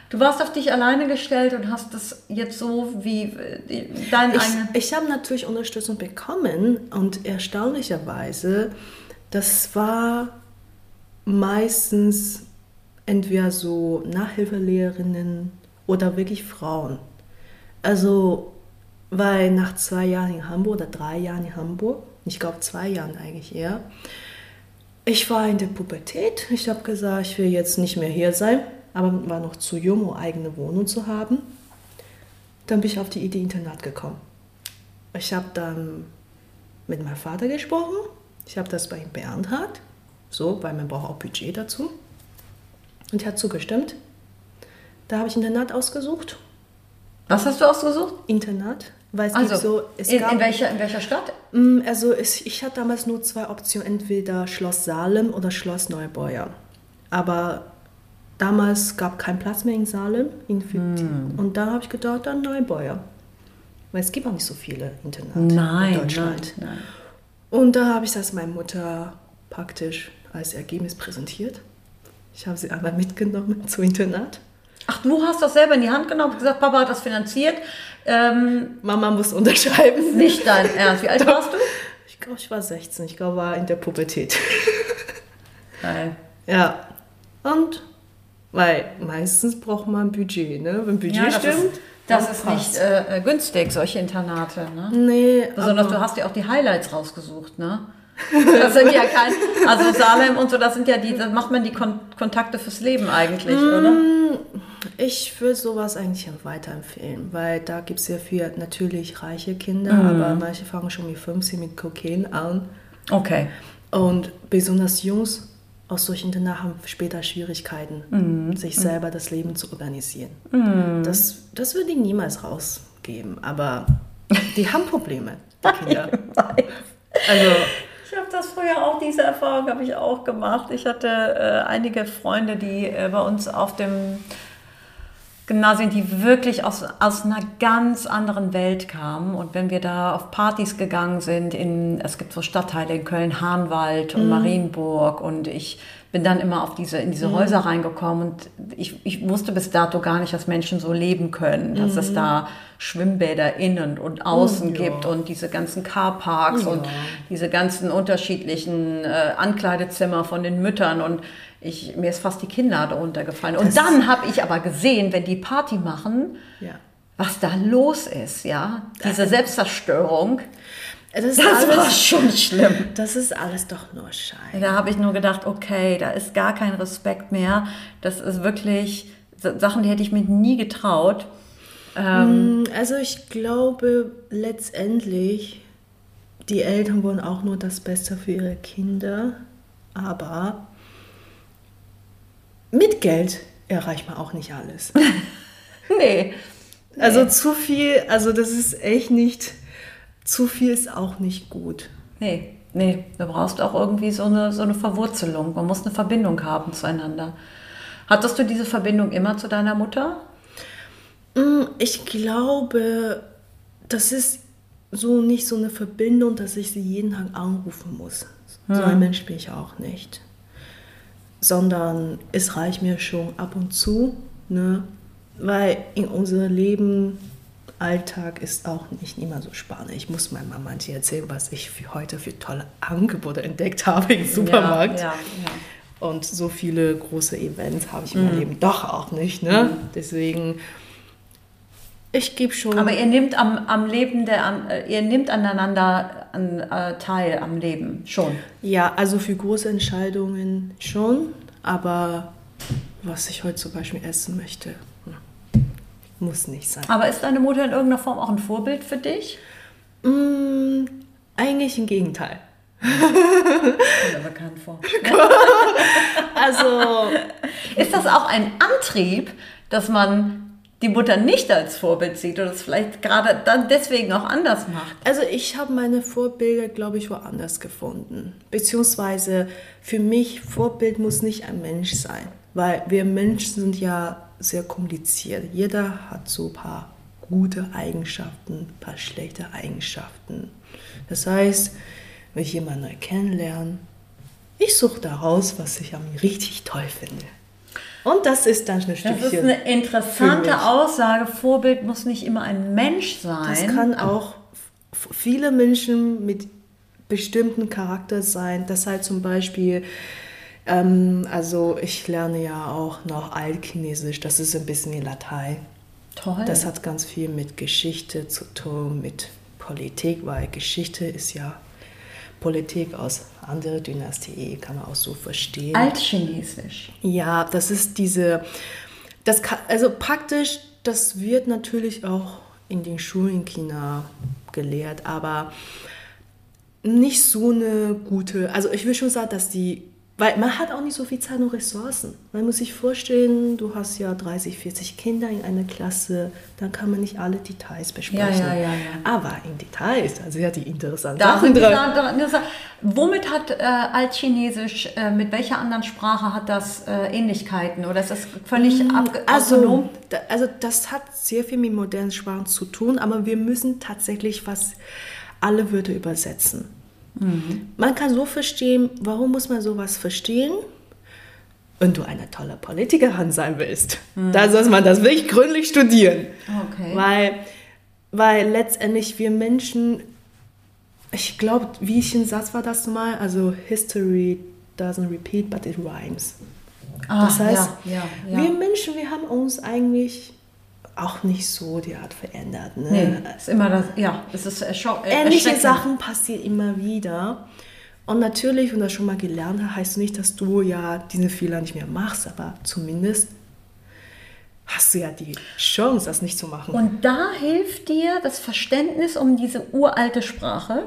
Du warst auf dich alleine gestellt und hast das jetzt so wie äh, dein Ich, ich habe natürlich Unterstützung bekommen und erstaunlicherweise, das war meistens entweder so Nachhilfelehrerinnen oder wirklich Frauen. Also, weil nach zwei Jahren in Hamburg oder drei Jahren in Hamburg, ich glaube zwei Jahren eigentlich eher, ich war in der Pubertät. Ich habe gesagt, ich will jetzt nicht mehr hier sein, aber war noch zu jung, um eigene Wohnung zu haben. Dann bin ich auf die Idee Internat gekommen. Ich habe dann mit meinem Vater gesprochen. Ich habe das bei ihm beantragt. So, weil man braucht auch Budget dazu. Und er hat zugestimmt. Da habe ich Internat ausgesucht. Was hast du ausgesucht? Internat. Weil es also, so, es in, gab, in, welcher, in welcher Stadt? Mm, also es, ich hatte damals nur zwei Optionen, entweder Schloss Salem oder Schloss Neubeuer. Aber damals gab kein Platz mehr in Salem. In hm. Und da habe ich gedacht, dann Neubeuer. Weil es gibt auch nicht so viele Internate nein, in Deutschland. Nein, nein. Und da habe ich das meiner Mutter praktisch als Ergebnis präsentiert. Ich habe sie aber mitgenommen [laughs] zum Internat. Ach, du hast das selber in die Hand genommen und gesagt, Papa hat das finanziert. Ähm, Mama muss unterschreiben. Nicht dein [laughs] Ernst. Wie alt Doch. warst du? Ich glaube, ich war 16. Ich glaube, war in der Pubertät. [laughs] Geil. Ja. Und weil meistens braucht man Budget, ne? Wenn Budget ja, das stimmt. Ist, das ist nicht äh, äh, günstig, solche Internate, ne? Nee. Besonders du hast ja auch die Highlights rausgesucht, ne? Das [laughs] sind ja kein, also Salem und so, das sind ja die, da macht man die Kon Kontakte fürs Leben eigentlich, mm, oder? Ich würde sowas eigentlich weiterempfehlen, weil da gibt es ja für natürlich reiche Kinder, mm. aber manche fangen schon mit 15 mit Kokain an. Okay. Und besonders Jungs aus solchen Internaten haben später Schwierigkeiten, mm. sich selber das Leben zu organisieren. Mm. Das, das würde ich niemals rausgeben, aber die haben Probleme, die [laughs] Kinder. also habe das früher auch, diese Erfahrung habe ich auch gemacht. Ich hatte äh, einige Freunde, die äh, bei uns auf dem Gymnasium, die wirklich aus, aus einer ganz anderen Welt kamen. Und wenn wir da auf Partys gegangen sind, in, es gibt so Stadtteile in Köln, Hahnwald und mhm. Marienburg und ich bin dann immer auf diese, in diese mhm. Häuser reingekommen und ich, ich wusste bis dato gar nicht, dass Menschen so leben können, dass mhm. es da Schwimmbäder innen und außen ja. gibt und diese ganzen Carparks ja. und diese ganzen unterschiedlichen äh, Ankleidezimmer von den Müttern und ich, mir ist fast die Kinnlade runtergefallen. Und das dann habe ich aber gesehen, wenn die Party machen, ja. was da los ist, ja, diese Selbstzerstörung. Das, das alles, war schon schlimm. Das ist alles doch nur Schein. Da habe ich nur gedacht, okay, da ist gar kein Respekt mehr. Das ist wirklich Sachen, die hätte ich mir nie getraut. Ähm, also ich glaube letztendlich, die Eltern wollen auch nur das Beste für ihre Kinder, aber mit Geld erreicht man auch nicht alles. [laughs] nee. Also zu viel, also das ist echt nicht, zu viel ist auch nicht gut. Nee, nee, du brauchst auch irgendwie so eine, so eine Verwurzelung. Man muss eine Verbindung haben zueinander. Hattest du diese Verbindung immer zu deiner Mutter? Mm, ich glaube, das ist so nicht so eine Verbindung, dass ich sie jeden Tag anrufen muss. So ein Hm. Mensch bin ich auch nicht. Sondern es reicht mir schon ab und zu, ne? weil in unserem Leben Alltag ist auch nicht immer so spannend. Ich muss meiner Mama nicht erzählen, was ich für heute für tolle Angebote entdeckt habe im Supermarkt. Ja, ja, ja. Und so viele große Events habe ich in meinem Leben doch auch nicht. Ne? Deswegen, ich gebe schon. Aber ihr nehmt am, am Leben der, am, ihr nehmt aneinander an, äh, teil am Leben schon. ja, also für große Entscheidungen schon, aber was ich heute zum Beispiel essen möchte, muss nicht sein. Aber ist deine Mutter in irgendeiner Form auch ein Vorbild für dich? Mm, eigentlich im Gegenteil. Aber keinen vor. [laughs] Also, Ist das auch ein Antrieb, dass man die Mutter nicht als Vorbild sieht oder es vielleicht gerade dann deswegen auch anders macht? also ich habe meine Vorbilder, glaube ich, woanders gefunden. Beziehungsweise für mich, Vorbild muss nicht ein Mensch sein, weil wir Menschen sind ja sehr kompliziert. Jeder hat so ein paar gute Eigenschaften, ein paar schlechte Eigenschaften. Das heißt, wenn ich jemanden neu kennenlerne, ich suche daraus, was ich mir richtig toll finde. Und das ist dann ein Das ist eine interessante. Aussage. Vorbild muss nicht immer ein Mensch sein. Das kann auch viele Menschen mit bestimmten Charakter sein. Das halt zum Beispiel, ähm, also ich lerne ja auch noch Altchinesisch, das ist ein bisschen wie Latein. Toll. Das hat ganz viel mit Geschichte zu tun, mit Politik, weil Geschichte ist ja Politik aus anderer Dynastie, kann man auch so verstehen. Altchinesisch. Ja, das ist diese, das kann, also praktisch, das wird natürlich auch in den Schulen in China gelehrt, aber nicht so eine gute, also ich will schon sagen, dass die, weil man hat auch nicht so viel Zeit und Ressourcen. Man muss sich vorstellen, du hast ja 30, 40 Kinder in einer Klasse, dann kann man nicht alle Details besprechen. Ja, ja, ja. Aber in Details, also ja die interessanten Da Sachen. Das- Womit hat äh, Altchinesisch, äh, mit welcher anderen Sprache hat das äh, Ähnlichkeiten? Oder ist das völlig abge Also, autonom? da, also das hat sehr viel mit modernen Sprachen zu tun, aber wir müssen tatsächlich fast alle Wörter übersetzen. Man kann so verstehen, warum muss man sowas verstehen? Wenn du eine tolle Politikerin sein willst, dann soll man das wirklich gründlich studieren. Okay. Weil, weil letztendlich wir Menschen, ich glaube, wie ich ein Satz war das mal, also History doesn't repeat, but it rhymes. Ah, Das heißt, ja, ja, ja. wir Menschen, wir haben uns eigentlich auch nicht so die Art verändert. Ne? Nee, ist immer das, ja, es ist äh, Ähnliche. Sachen passieren immer wieder. Und natürlich, wenn du das schon mal gelernt hast, heißt nicht, dass du ja diese Fehler nicht mehr machst, aber zumindest hast du ja die Chance, das nicht zu machen. Und da hilft dir das Verständnis um diese uralte Sprache.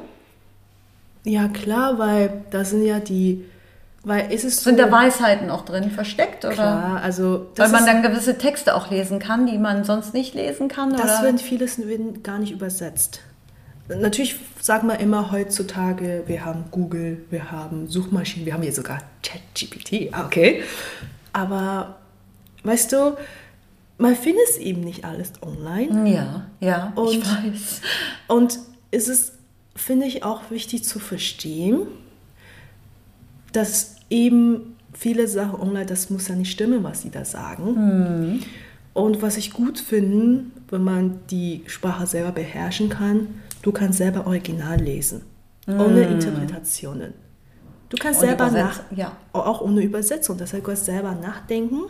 ja, klar, weil da sind ja die, weil ist es so, Sind da Weisheiten auch drin versteckt? Oder? klar, also Weil man ist, dann gewisse Texte auch lesen kann, die man sonst nicht lesen kann? das oder? wird vieles wird gar nicht übersetzt. Natürlich sagt man immer heutzutage, wir haben Google, wir haben Suchmaschinen, wir haben hier sogar ChatGPT, ah, okay. Aber weißt du, man findet es eben nicht alles online. ja, ja, ich Und- weiß. Und es ist, finde ich, auch wichtig zu verstehen, dass eben viele Sachen online, das muss ja nicht stimmen, was sie da sagen. Und was ich gut finde, wenn man die Sprache selber beherrschen kann, du kannst selber original lesen, ohne Interpretationen. Du kannst Und selber nach, ja. auch ohne Übersetzung, das heißt, du kannst selber nachdenken.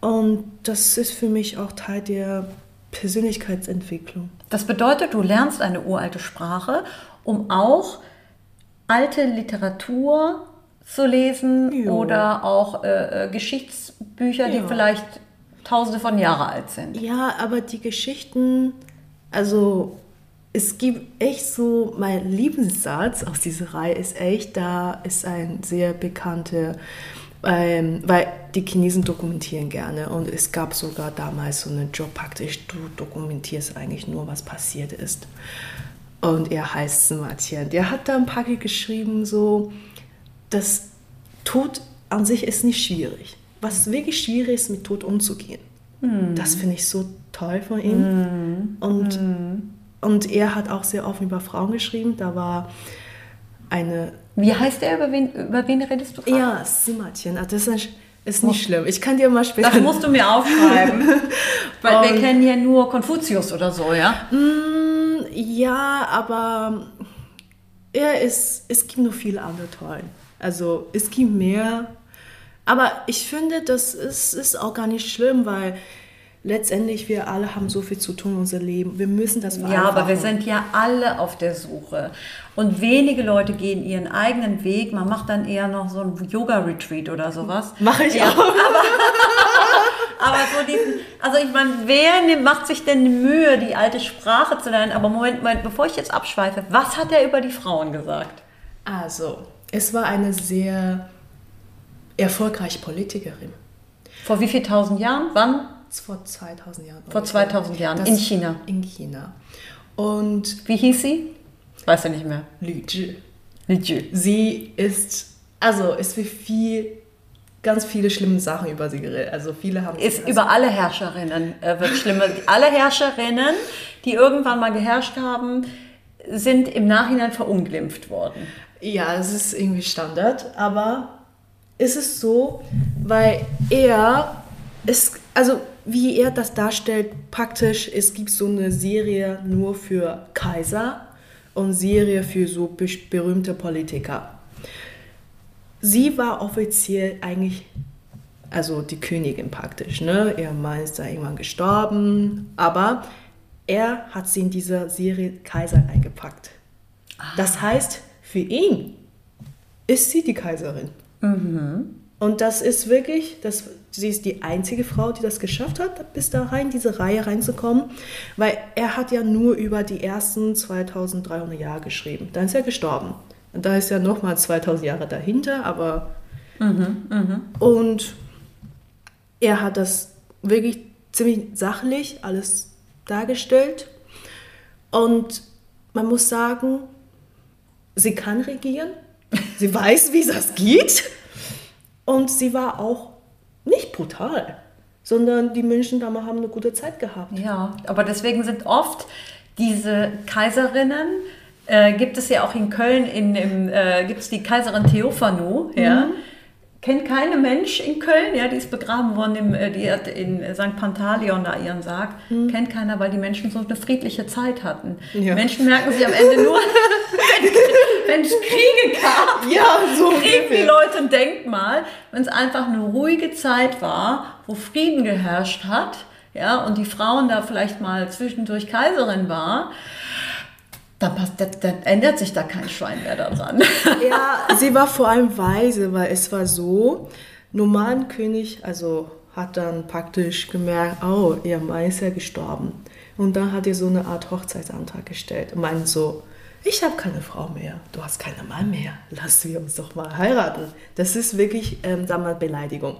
Und das ist für mich auch Teil der Persönlichkeitsentwicklung. Das bedeutet, du lernst eine uralte Sprache, um auch alte Literatur zu lesen Jo. oder auch äh, äh, Geschichts Bücher, die Ja. vielleicht tausende von Jahre alt sind. Ja, aber die Geschichten, also es gibt echt so, mein Lieblingssatz aus dieser Reihe ist echt, da ist ein sehr bekannter, ähm, weil die Chinesen dokumentieren gerne und es gab sogar damals so einen Job praktisch, du dokumentierst eigentlich nur, was passiert ist. Und er heißt Sima Qian. Der hat da ein paar geschrieben, so, das Tod an sich ist nicht schwierig. Was wirklich schwierig ist, mit Tod umzugehen. Das finde ich so toll von ihm. Und, und er hat auch sehr offen über Frauen geschrieben. Da war eine, Wie heißt der? Über wen, über wen redest du? gerade? ja, Simatchen. Ah, Das ist, ist nicht schlimm. Ich kann dir mal später. Das musst du mir aufschreiben. [laughs] Weil wir Und- kennen ja nur Konfuzius oder so, ja? Mm, ja, aber er ist, es gibt noch viele andere Tollen. Also es gibt mehr. Aber ich finde, das ist, ist auch gar nicht schlimm, weil letztendlich wir alle haben so viel zu tun in unserem Leben. Wir müssen das Ja, aber wir sind ja alle auf der Suche. Und wenige Leute gehen ihren eigenen Weg. Man macht dann eher noch so ein Yoga-Retreat oder sowas. Mache ich Ja, auch. [laughs] Aber so diesen, also ich meine, wer macht sich denn die Mühe, die alte Sprache zu lernen? Aber Moment, Moment, bevor ich jetzt abschweife, was hat er über die Frauen gesagt? Also, es war eine sehr erfolgreiche Politikerin. Vor wie viel tausend Jahren? Wann? Vor 2000 Jahren. Vor 2000 Jahren, in China. In China. Und Wie hieß sie? Weiß er nicht mehr. Lü Zhi. Li Ju. sie ist, also es wird viel, ganz viele schlimme Sachen über sie geredet. Also viele haben Ist also, über alle Herrscherinnen äh, wird schlimmer. Alle Herrscherinnen, die irgendwann mal geherrscht haben, sind im Nachhinein verunglimpft worden. Ja, es ist irgendwie Standard, aber ist es so, weil er ist, also wie er das darstellt, praktisch, es gibt so eine Serie nur für Kaiser und Serie für so be- berühmte Politiker. Sie war offiziell eigentlich, also die Königin praktisch, ne? Ihr Mann ist da irgendwann gestorben, aber er hat sie in dieser Serie Kaiser eingepackt. Das heißt, für ihn ist sie die Kaiserin. Und das ist wirklich, das, sie ist die einzige Frau, die das geschafft hat, bis da rein, diese Reihe reinzukommen, weil er hat ja nur über die ersten 2300 Jahre geschrieben. Dann ist er gestorben. Und da ist ja nochmal 2000 Jahre dahinter, aber. Und er hat das wirklich ziemlich sachlich alles dargestellt. Und man muss sagen, sie kann regieren. Sie weiß, wie das geht. Und sie war auch nicht brutal, sondern die Menschen damals haben eine gute Zeit gehabt. Ja, aber deswegen sind oft diese Kaiserinnen, äh, gibt es ja auch in Köln, in, im, äh, gibt es die Kaiserin Theophanu, ja. Kennt keine Mensch in Köln, ja, die ist begraben worden, im, äh, die hat in St. Pantaleon da ihren Sarg. Kennt keiner, weil die Menschen so eine friedliche Zeit hatten. Ja. Menschen merken sich am Ende nur, [laughs] wenn, es [laughs] Kriege gab, Ja, so kriegen die Leute ein Denkmal, wenn es einfach eine ruhige Zeit war, wo Frieden geherrscht hat, ja, und die Frauen da vielleicht mal zwischendurch Kaiserin war, dann, passt, dann, dann ändert sich da kein Schwein mehr daran. Ja, [laughs] sie war vor allem weise, weil es war so, Nomadenkönig, also hat dann praktisch gemerkt, oh, ihr Mann ist ja gestorben. Und dann hat er so eine Art Hochzeitsantrag gestellt und meinte so, ich habe keine Frau mehr, du hast keinen Mann mehr, lass wir uns doch mal heiraten. Das ist wirklich ähm, damals Beleidigung.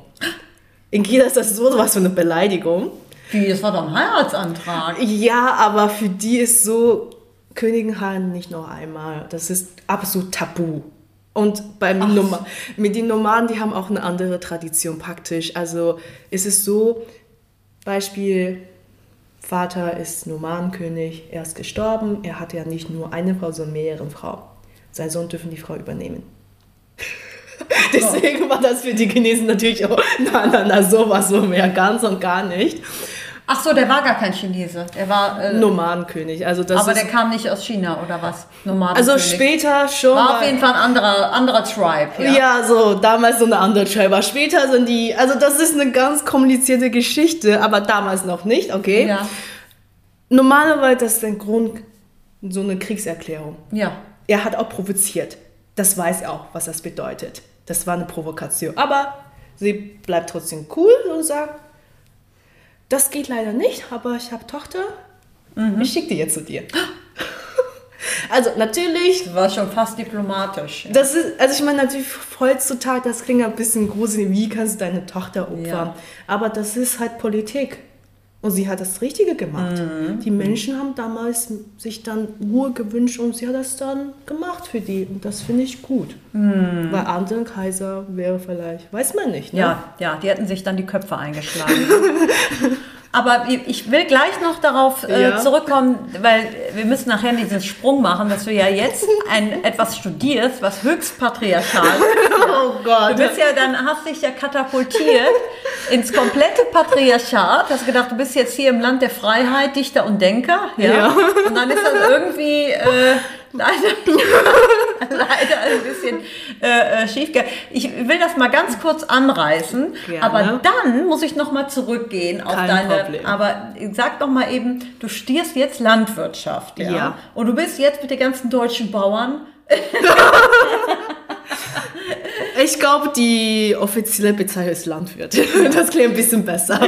In China ist das so was für eine Beleidigung. Wie, das war doch ein Heiratsantrag. Ja, aber für die ist so, Königin heiraten nicht noch einmal. Das ist absolut tabu. Und beim Noma mit den Nomaden, die haben auch eine andere Tradition praktisch. Also es ist so, Beispiel, Vater ist Nomadenkönig, er ist gestorben, er hatte ja nicht nur eine Frau, sondern mehrere Frauen. Sein Sohn dürfen die Frau übernehmen. [laughs] Deswegen war das für die Chinesen natürlich auch, na, na, na, sowas so mehr, ganz und gar nicht. Ach so, der war gar kein Chinese. Der war, äh, Nomadenkönig, also das aber der kam nicht aus China oder was? Nomadenkönig. Also später schon. War auf jeden Fall ein anderer, anderer Tribe. Ja. ja. so, damals so eine andere Tribe. Aber später sind die, also das ist eine ganz komplizierte Geschichte, aber damals noch nicht, okay? Ja. Normalerweise das ist ein Grund, so eine Kriegserklärung. ja. Er hat auch provoziert. Das weiß er auch, was das bedeutet. Das war eine Provokation. Aber Sie bleibt trotzdem cool und sagt, das geht leider nicht, aber ich habe Tochter, ich schicke die jetzt zu dir. [laughs] Also natürlich, Du warst schon fast diplomatisch. Ja. das ist, also ich meine natürlich heutzutage, das klingt ein bisschen gruselig, wie kannst du deine Tochter opfern? Ja. Aber das ist halt Politik. Und sie hat das Richtige gemacht. Mhm. Die Menschen haben damals sich dann Ruhe gewünscht und sie hat das dann gemacht für die. Und das finde ich gut. Weil andere Kaiser wäre vielleicht, weiß man nicht. Ne? Mhm. Ja, ja, die hätten sich dann die Köpfe eingeschlagen. [laughs] Aber ich will gleich noch darauf äh, zurückkommen, weil wir müssen nachher diesen Sprung machen, dass du ja jetzt ein, etwas studierst, was höchst patriarchal [laughs] ist. Oh Gott. Du bist ja dann, hast dich ja katapultiert ins komplette Patriarchat, hast gedacht, du bist jetzt hier im Land der Freiheit, Dichter und Denker. Ja. Ja. Und dann ist das irgendwie äh, [laughs] leider, [laughs] leider ein bisschen äh, äh, schief. Ich will das mal ganz kurz anreißen, Gerne. aber dann muss ich noch mal zurückgehen auf Kein deine. Problem. Aber sag doch mal eben, du studierst jetzt Landwirtschaft, ja? Ja. Und du bist jetzt mit den ganzen deutschen Bauern [laughs] Ich glaube, die offizielle Bezeichnung ist Landwirt. [laughs] Das klingt ein bisschen besser.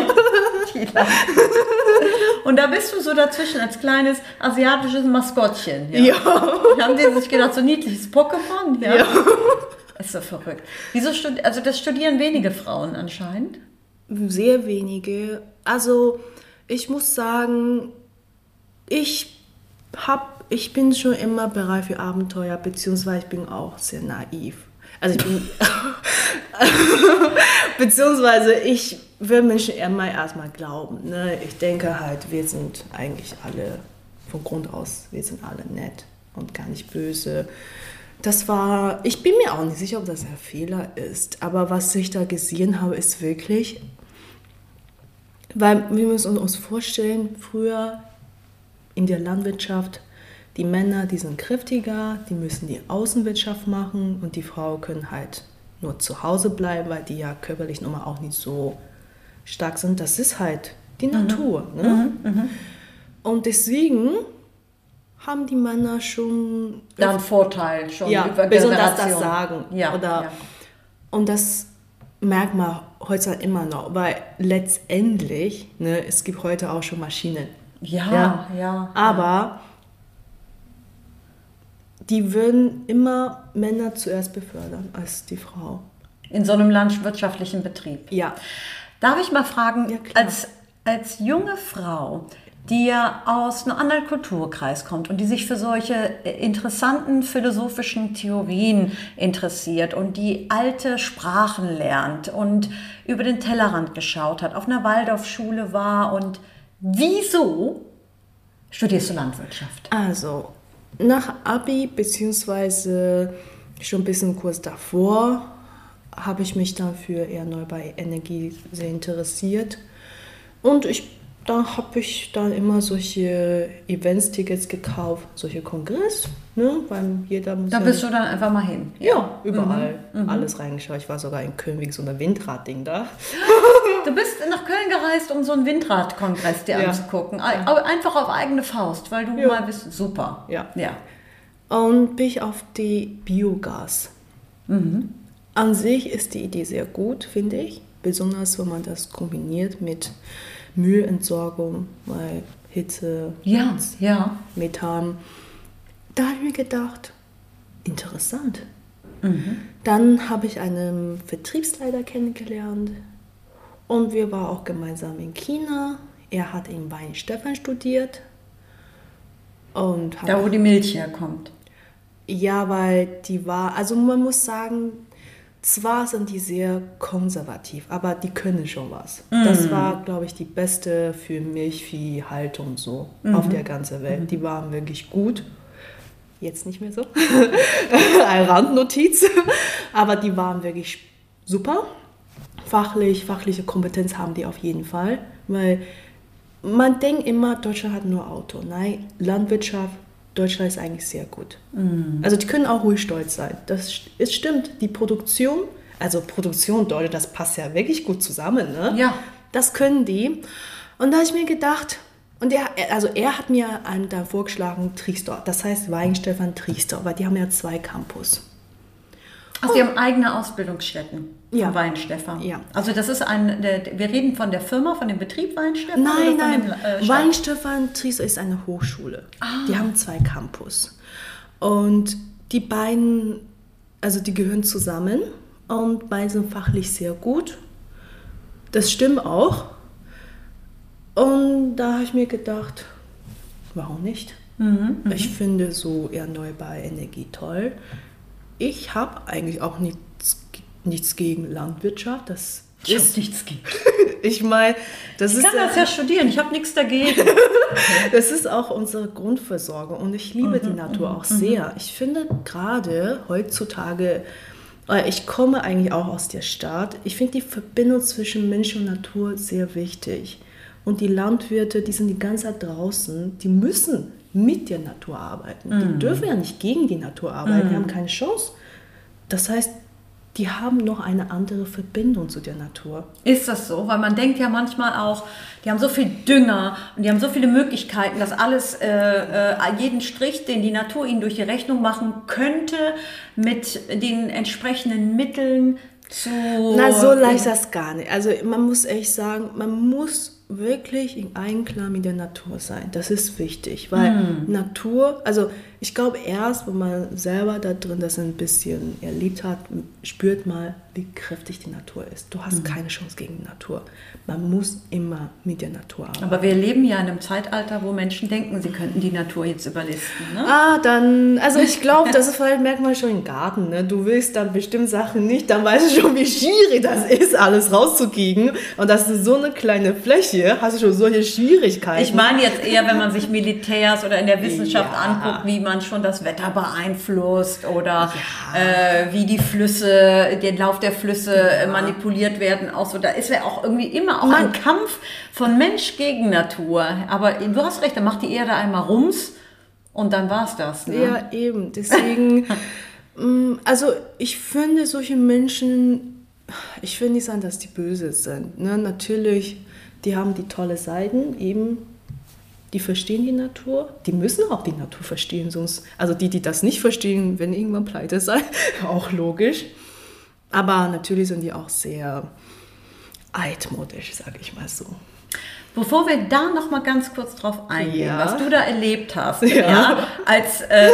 Und da bist du so dazwischen als kleines asiatisches Maskottchen. Ja. Ja. Haben die sich gedacht, so niedliches Pokémon? Ja. Ja. Ist so verrückt. Wieso studi also das studieren wenige Frauen anscheinend. Sehr wenige. Also ich muss sagen, ich hab, ich bin schon immer bereit für Abenteuer, beziehungsweise ich bin auch sehr naiv. Also ich bin, [laughs] beziehungsweise ich will Menschen immer erstmal glauben. Ne? Ich denke halt, wir sind eigentlich alle von Grund aus, wir sind alle nett und gar nicht böse. Das war, ich bin mir auch nicht sicher, ob das ein Fehler ist, aber was ich da gesehen habe, ist wirklich, weil wir müssen uns vorstellen, früher in der Landwirtschaft, die Männer, die sind kräftiger, die müssen die Außenwirtschaft machen und die Frauen können halt nur zu Hause bleiben, weil die ja körperlich nun mal auch nicht so stark sind. Das ist halt die Natur. Ne? Und deswegen haben die Männer schon Da ein Vorteil schon ja, über besonders das sagen. Ja, Oder, ja. Und das merkt man heutzutage immer noch, weil letztendlich, ne, es gibt heute auch schon Maschinen. Ja, ja. Aber die würden immer Männer zuerst befördern als die Frau. In so einem landwirtschaftlichen Betrieb. Ja. Darf ich mal fragen, Ja, als, als junge Frau, die ja aus einem anderen Kulturkreis kommt und die sich für solche äh, interessanten philosophischen Theorien interessiert und die alte Sprachen lernt und über den Tellerrand geschaut hat, auf einer Waldorfschule war und wieso studierst du Landwirtschaft? Also, nach Abi, beziehungsweise schon ein bisschen kurz davor, habe ich mich dann für erneuerbare Energie sehr interessiert. Und ich, da habe ich dann immer solche Events-Tickets gekauft, solche Kongress, ne? weil jeder muss Da ja- bist du dann einfach mal hin. ja, überall alles reingeschaut. Ich war sogar in Köln wegen so einer Windradding da. [laughs] Du bist nach Köln gereist, um so einen Windradkongress dir Ja. anzugucken. Aber Einfach auf eigene Faust, weil du Ja. mal bist. Super. Ja. Ja. Und bin ich auf die Biogas. An sich ist die Idee sehr gut, finde ich. Besonders, wenn man das kombiniert mit Müllentsorgung, weil Hitze, Ja, ja. Methan. Da habe ich mir gedacht, interessant. Dann habe ich einen Vertriebsleiter kennengelernt und wir waren auch gemeinsam in China. Er hat in Weinstefan studiert. Und Da, wo die Milch herkommt. ja, weil die war, also man muss sagen, zwar sind die sehr konservativ, aber die können schon was. Das war, glaube ich, die beste für Milchviehhaltung so auf der ganzen Welt. Die waren wirklich gut. Jetzt nicht mehr so. [laughs] Eine Randnotiz. Aber die waren wirklich super. Fachlich, fachliche Kompetenz haben die auf jeden Fall. Weil man denkt immer, Deutschland hat nur Auto. Nein, Landwirtschaft, Deutschland ist eigentlich sehr gut. Also die können auch ruhig stolz sein. Das es stimmt. Die Produktion, also Produktion Deutschland, das passt ja wirklich gut zusammen. Ne? Ja. Das können die. Und da habe ich mir gedacht, und er, also er hat mir einen da vorgeschlagen, Triesdorf. Das heißt Weinstefan Triesdorf, weil die haben ja zwei Campus. Also die haben eigene Ausbildungsstätten Ja. von Weinstefan. Ja. Also das ist ein, der, wir reden von der Firma, von dem Betrieb Weinstefan? Nein, nein. Dem, äh, Stadt? Weinstefan Trier ist eine Hochschule. Die haben zwei Campus. Und die beiden, also die gehören zusammen und beide sind fachlich sehr gut. Das stimmt auch. Und da habe ich mir gedacht, warum nicht? Ich finde so erneuerbare Energie toll. Ich habe eigentlich auch nichts, nichts gegen Landwirtschaft. Das Ich ist, nichts gegen. [laughs] ich meine, das Ich ist kann das ja studieren, ich habe nichts dagegen. [laughs] das ist auch unsere Grundversorgung und ich liebe die Natur auch sehr. Ich finde gerade heutzutage, äh, ich komme eigentlich auch aus der Stadt, ich finde die Verbindung zwischen Mensch und Natur sehr wichtig. Und die Landwirte, die sind die ganze Zeit draußen, die müssen mit der Natur arbeiten. Die dürfen ja nicht gegen die Natur arbeiten, die haben keine Chance. Das heißt, die haben noch eine andere Verbindung zu der Natur. Ist das so? Weil man denkt ja manchmal auch, die haben so viel Dünger und die haben so viele Möglichkeiten, dass alles, äh, äh, jeden Strich, den die Natur ihnen durch die Rechnung machen könnte, mit den entsprechenden Mitteln zu... Na, so leicht ist das gar nicht. Also man muss echt sagen, man muss wirklich in Einklang mit der Natur sein. Das ist wichtig, weil Natur, also ich glaube erst, wenn man selber da drin das ein bisschen erlebt hat, spürt mal, wie kräftig die Natur ist. Du hast keine Chance gegen die Natur. Man muss immer mit der Natur arbeiten. Aber wir leben ja in einem Zeitalter, wo Menschen denken, sie könnten die Natur jetzt überlisten. Ne? Ah, dann, also ich glaube, das ist vielleicht merkt man schon im Garten. Ne? Du willst dann bestimmt Sachen nicht, dann weißt du schon, wie schwierig das ist, alles rauszukriegen. Und das ist so eine kleine Fläche, hast du schon solche Schwierigkeiten. Ich meine jetzt eher, wenn man sich Militärs oder in der Wissenschaft Ja. anguckt, wie man schon das Wetter beeinflusst oder äh, wie die Flüsse, der Lauf der Flüsse äh, manipuliert werden. Auch so, da ist ja auch irgendwie immer auch ein Kampf von Mensch gegen Natur. Aber du hast recht, dann macht die Erde einmal rums und dann war's das. Ne? Ja, eben. Deswegen, [laughs] mm, also ich finde solche Menschen, ich will nicht sagen, dass die böse sind. Ne? Natürlich, die haben die tolle Seiten, eben, die verstehen die Natur. Die müssen auch die Natur verstehen, sonst, also die, die das nicht verstehen, werden irgendwann pleite sein, [laughs] auch logisch. Aber natürlich sind die auch sehr altmodisch, sage ich mal so. Bevor wir da noch mal ganz kurz drauf eingehen, Ja. was du da erlebt hast, ja. als, äh, äh,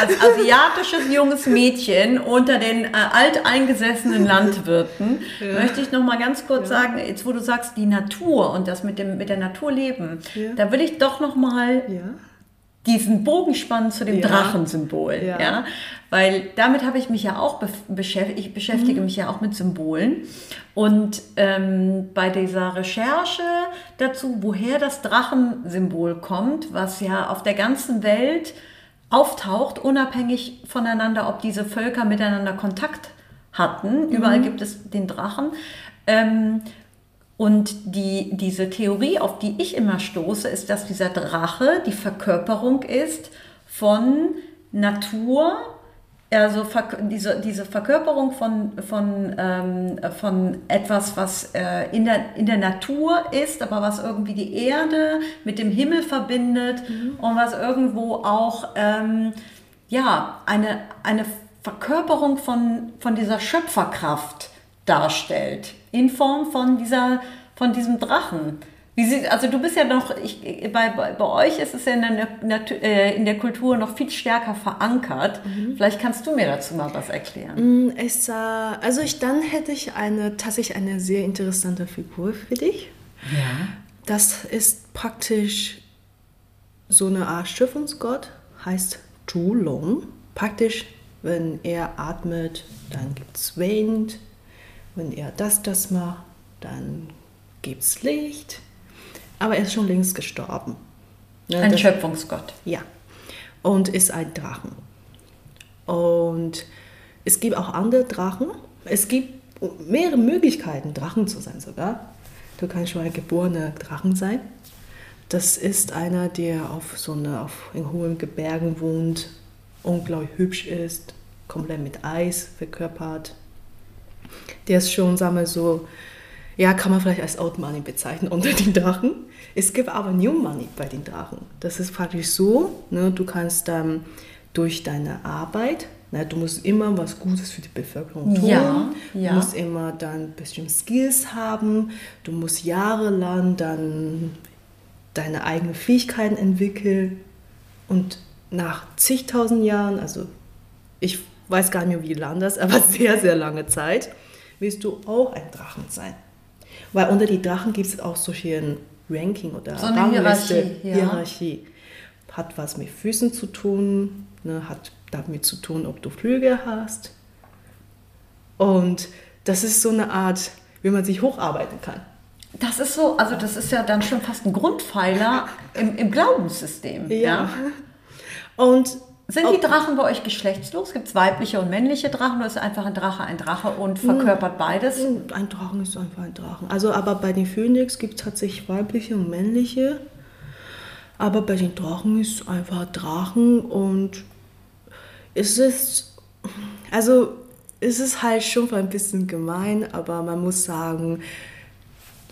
als asiatisches junges Mädchen unter den äh, alteingesessenen [laughs] Landwirten, möchte ich noch mal ganz kurz sagen, jetzt wo du sagst, die Natur und das mit, dem, mit der Natur leben, Ja. da will ich doch noch mal Ja. Diesen Bogen spannen zu dem Ja. Drachensymbol. Ja. Ja. Weil damit habe ich mich ja auch beschäftigt, ich beschäftige mich ja auch mit Symbolen. Und ähm, bei dieser Recherche dazu, woher das Drachensymbol kommt, was ja auf der ganzen Welt auftaucht, unabhängig voneinander, ob diese Völker miteinander Kontakt hatten. Überall gibt es den Drachen. Ähm, und die, diese Theorie, auf die ich immer stoße, ist, dass dieser Drache die Verkörperung ist von Natur, also diese, diese Verkörperung von, von, ähm, von etwas, was äh, in, der, in der Natur ist, aber was irgendwie die Erde mit dem Himmel verbindet und was irgendwo auch ähm, ja, eine, eine Verkörperung von, von dieser Schöpferkraft darstellt, in Form von, dieser, von diesem Drachen. Sie, also du bist ja noch, ich, bei, bei, euch ist es ja in der, äh, in der Kultur noch viel stärker verankert. Vielleicht kannst du mir dazu mal was erklären. Mm, sah, also ich, dann hätte ich eine, tatsächlich eine sehr interessante Figur für dich. Ja. Das ist praktisch so eine Art Schöpfungsgott, heißt Zhulong. Praktisch, wenn er atmet, dann gibt es Wind. Wenn er das, das macht, dann gibt es Licht. Aber er ist schon längst gestorben. Ne, Ein das- Schöpfungsgott. ja. Und ist ein Drachen. Und es gibt auch andere Drachen. Es gibt mehrere Möglichkeiten, Drachen zu sein sogar. Du kannst schon ein geborener Drachen sein. Das ist einer, der auf so eine, auf in hohen Gebirgen wohnt, unglaublich hübsch ist, komplett mit Eis verkörpert. Der ist schon, sagen wir so, ja, kann man vielleicht als Old Money bezeichnen unter den Drachen. Es gibt aber New Money bei den Drachen. Das ist praktisch so, ne, du kannst ähm, durch deine Arbeit Na, du musst immer was Gutes für die Bevölkerung tun. Ja, ja. Du musst immer dann bestimmte Skills haben. Du musst jahrelang dann deine eigenen Fähigkeiten entwickeln. Und nach zigtausend Jahren, also ich weiß gar nicht mehr, wie lange das, aber [laughs] sehr, sehr lange Zeit, wirst du auch ein Drachen sein. Weil unter die Drachen gibt es auch solche ein Ranking oder So eine. Hierarchie, ja. Hierarchie. Hat was mit Füßen zu tun, ne, hat damit zu tun, ob du Flügel hast. Und das ist so eine Art, wie man sich hocharbeiten kann. Das ist so, also das ist ja dann schon fast ein Grundpfeiler im, im Glaubenssystem. Ja. Und Sind die Drachen bei euch geschlechtslos? Gibt es weibliche und männliche Drachen oder ist einfach ein Drache ein Drache und Hm. verkörpert beides? Ein Drachen ist einfach ein Drachen. Also, aber bei den Phönix gibt es tatsächlich weibliche und männliche. Aber bei den Drachen ist einfach Drachen und es ist, also es ist halt schon ein bisschen gemein, aber man muss sagen,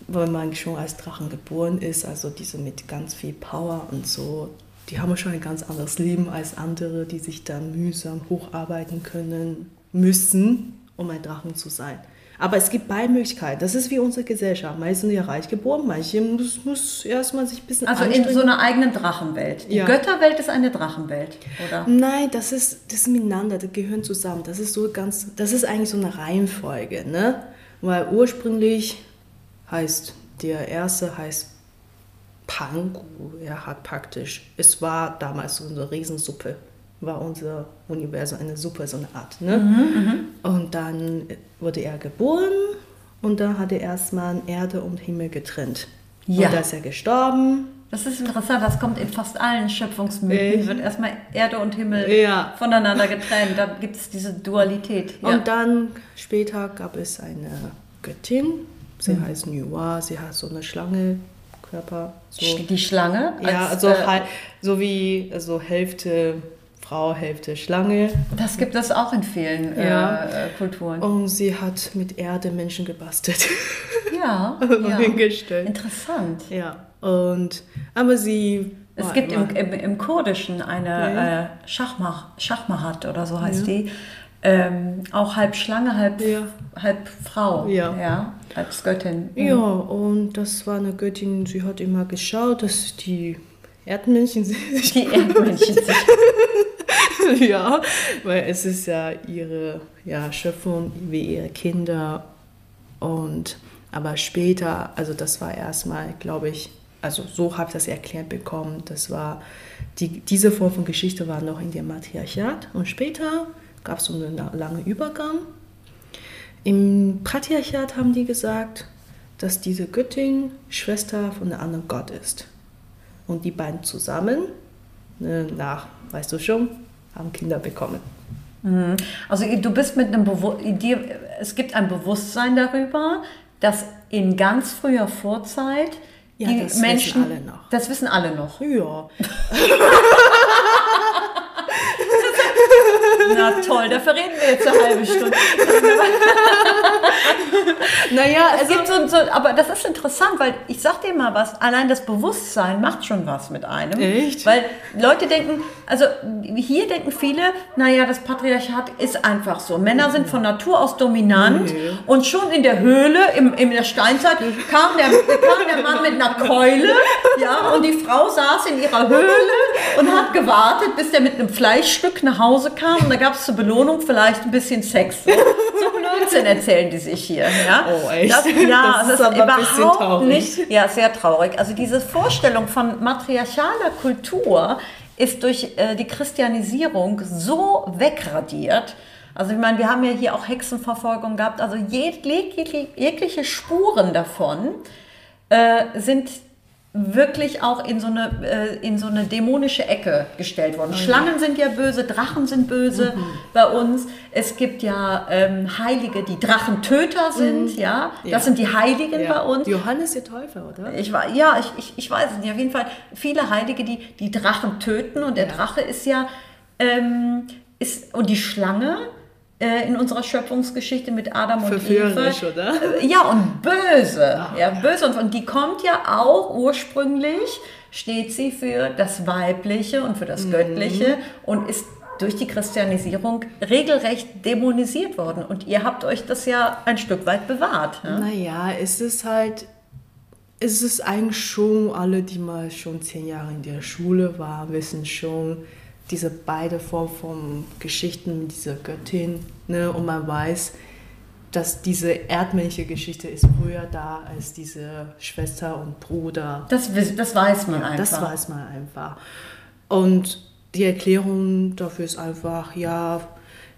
wenn man schon als Drachen geboren ist, also diese mit ganz viel Power und so, die haben schon ein ganz anderes Leben als andere, die sich dann mühsam hocharbeiten können müssen, um ein Drachen zu sein. Aber es gibt beide Möglichkeiten. Das ist wie unsere Gesellschaft. Manche sind ja reich geboren, manche muss, muss erstmal sich ein bisschen Also in so einer eigenen Drachenwelt. Die Ja. Götterwelt ist eine Drachenwelt, oder? Nein, das ist, das ist miteinander, das gehören zusammen. Das ist so ganz, das ist eigentlich so eine Reihenfolge, ne? Weil ursprünglich heißt, der erste heißt Pangu, er hat praktisch, es war damals so eine Riesensuppe, war unser Universum eine Suppe, so eine Art, ne? Und dann wurde er geboren und dann hat er erstmal Erde und Himmel getrennt. Ja. Und da ist er gestorben Das ist interessant, das kommt in fast allen Schöpfungsmythen. Wird erstmal Erde und Himmel Ja. voneinander getrennt. Da gibt es diese Dualität. Ja. Und dann später gab es eine Göttin, sie Mhm. heißt Nuwa, sie hat so eine Schlange Körper. So. Die Schlange. Ja, als, also äh, so wie also Hälfte Frau, Hälfte Schlange. das gibt es auch in vielen Ja. äh, äh, Kulturen. Und sie hat mit Erde Menschen gebastelt. [laughs] Ja, und ja. hingestellt. Interessant. Ja, und aber sie. Es gibt im, im, im Kurdischen eine Ja. äh, Schachmach, Schachmahat oder so heißt die. Ähm, auch halb Schlange, halb, Ja. halb Frau. Ja. als Göttin. Ja, und das war eine Göttin, sie hat immer geschaut, dass die Erdmännchen [laughs] sich Die Erdmännchen sich. [laughs] ja, weil es ist ja ihre ja, Schöpfung wie ihre Kinder und aber später, also das war erstmal, glaube ich, also so habe ich das erklärt bekommen, das war die, diese Form von Geschichte war noch in dem Matriarchat und später gab es so einen la- langen Übergang. Im Patriarchat haben die gesagt, dass diese Göttin Schwester von einem anderen Gott ist. Und die beiden zusammen, ne, nach, weißt du schon, haben Kinder bekommen. Also du bist mit einem Bewu dir, es gibt ein Bewusstsein darüber, dass in ganz früher Vorzeit Ja, die das wissen Menschen, alle noch. das wissen alle noch. Ja, [laughs] [laughs] Na toll, dafür reden wir jetzt eine halbe Stunde. [laughs] naja, Es also gibt so, so, aber das ist interessant, weil ich sag dir mal was, allein das Bewusstsein macht schon was mit einem. Echt? Weil Leute denken, also hier denken viele, naja, das Patriarchat ist einfach so. Männer sind von Natur aus dominant Nee. und schon in der Höhle, im, in der Steinzeit, kam der, kam der Mann mit einer Keule, ja, und die Frau saß in ihrer Höhle und hat gewartet, bis der mit einem Fleischstück nach Hause kam und da gab es zur Belohnung vielleicht ein bisschen Sex. So, so Blödsinn erzählen die sich hier. Ja? Echt? Das, [laughs] ja, Das das, ist ist, überhaupt nicht, ja, sehr traurig. Also diese Vorstellung von matriarchaler Kultur ist durch äh, die Christianisierung so wegradiert. Also ich meine, wir haben ja hier auch Hexenverfolgung gehabt. Also jeg- jegliche, jegliche Spuren davon äh, sind wirklich auch in so eine, äh, in so eine dämonische Ecke gestellt worden. Schlangen sind ja böse, Drachen sind böse Mhm. bei uns. Es gibt ja ähm, Heilige, die Drachentöter sind, ja. Das Mhm. Ja. sind die Heiligen ja. bei uns. Johannes der Täufer, oder? Ich war, ja, ich, ich, ich weiß es nicht. Auf jeden Fall viele Heilige, die die Drachen töten. Und der Drache ist ja, ähm, ist, und die Schlange in unserer Schöpfungsgeschichte mit Adam und Eve. Verführerisch, oder? Äh, Ja, und böse. Ja, böse. Und, und die kommt ja auch ursprünglich, steht sie für das Weibliche und für Mhm. das Göttliche und ist durch die Christianisierung regelrecht dämonisiert worden. Und ihr habt euch das ja ein Stück weit bewahrt. Ja? Naja, es ist halt, es ist eigentlich schon, alle, die mal schon zehn Jahre in der Schule waren, wissen schon, diese beide Formen von Geschichten mit dieser Göttin. Ne? Und man weiß, dass diese erdmännliche Geschichte ist früher da als diese Schwester und Bruder. Das, das weiß man einfach. Das weiß man einfach. Und die Erklärung dafür ist einfach, ja,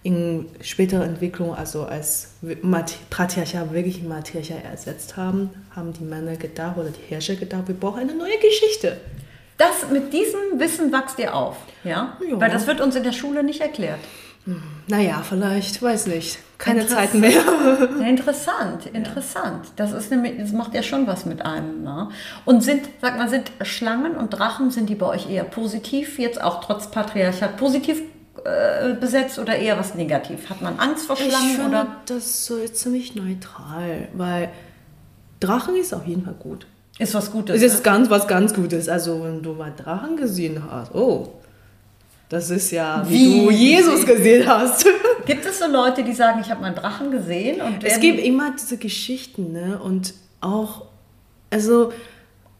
in späterer Entwicklung, also als Patriarchat wirklich Matriarchat ersetzt haben, haben die Männer gedacht oder die Herrscher gedacht, wir brauchen eine neue Geschichte. Das, mit diesem Wissen wächst ihr auf, ja? ja? Weil das wird uns in der Schule nicht erklärt. Naja, vielleicht, weiß nicht. Keine Zeiten mehr. Ja, [laughs] interessant, interessant. Das, ist nämlich, das macht ja schon was mit einem. Ne? Und sind, sag mal, sind Schlangen und Drachen, sind die bei euch eher positiv, jetzt auch trotz Patriarchat, positiv äh, besetzt oder eher was negativ? Hat man Angst vor Schlangen? Ich finde oder? das so ziemlich neutral, weil Drachen ist auf jeden Fall gut. Ist was Gutes. Es ist ne? ganz was ganz Gutes. Also wenn du mal Drachen gesehen hast, oh, das ist ja, wie, wie du Jesus gesehen hast. [laughs] Gibt es so Leute, die sagen, ich habe meinen Drachen gesehen? Und es gibt immer diese Geschichten, ne? Und auch, also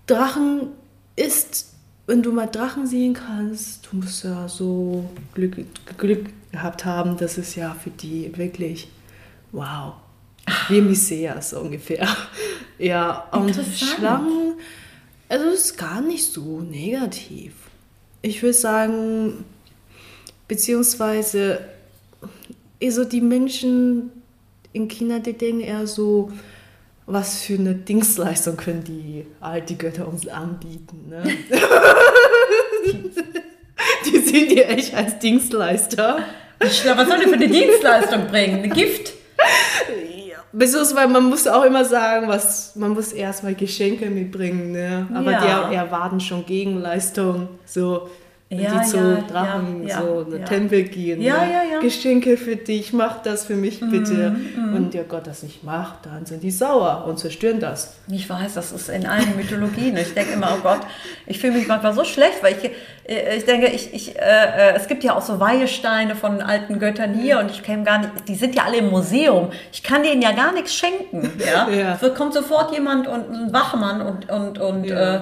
Drachen ist, wenn du mal Drachen sehen kannst, du musst ja so Glück, Glück gehabt haben, das ist ja für die wirklich, wow, wie Messias ungefähr. [laughs] Ja, und Schlangen, also es ist gar nicht so negativ. Ich würde sagen, Beziehungsweise, also die Menschen in China, die denken eher so, was für eine Dienstleistung können die, all die Götter uns anbieten. Ne? [laughs] die sehen die echt als Dienstleister. Was soll die für eine Dienstleistung bringen? Ein Gift? [laughs] Beziehungsweise man muss auch immer sagen, was, man muss erstmal Geschenke mitbringen. Ne? Aber ja. die erwarten schon Gegenleistung. So, ja, die zu ja, Drachen ja, so eine Tempel gehen. Ja, ja, ja. Geschenke für dich, mach das für mich bitte. Mm, mm. Und der Gott das nicht macht, dann sind die sauer und zerstören das. Ich weiß, das ist in allen Mythologien. Ich denke immer, oh Gott, ich fühle mich manchmal so schlecht, weil ich, äh, ich denke, ich, ich, äh, äh, es gibt ja auch so Weihesteine von alten Göttern hier und ich kenne gar nicht, die sind ja alle im Museum. Ich kann denen ja gar nichts schenken. Ja? [laughs] ja. So kommt sofort jemand und ein Wachmann und, und, und ja. äh,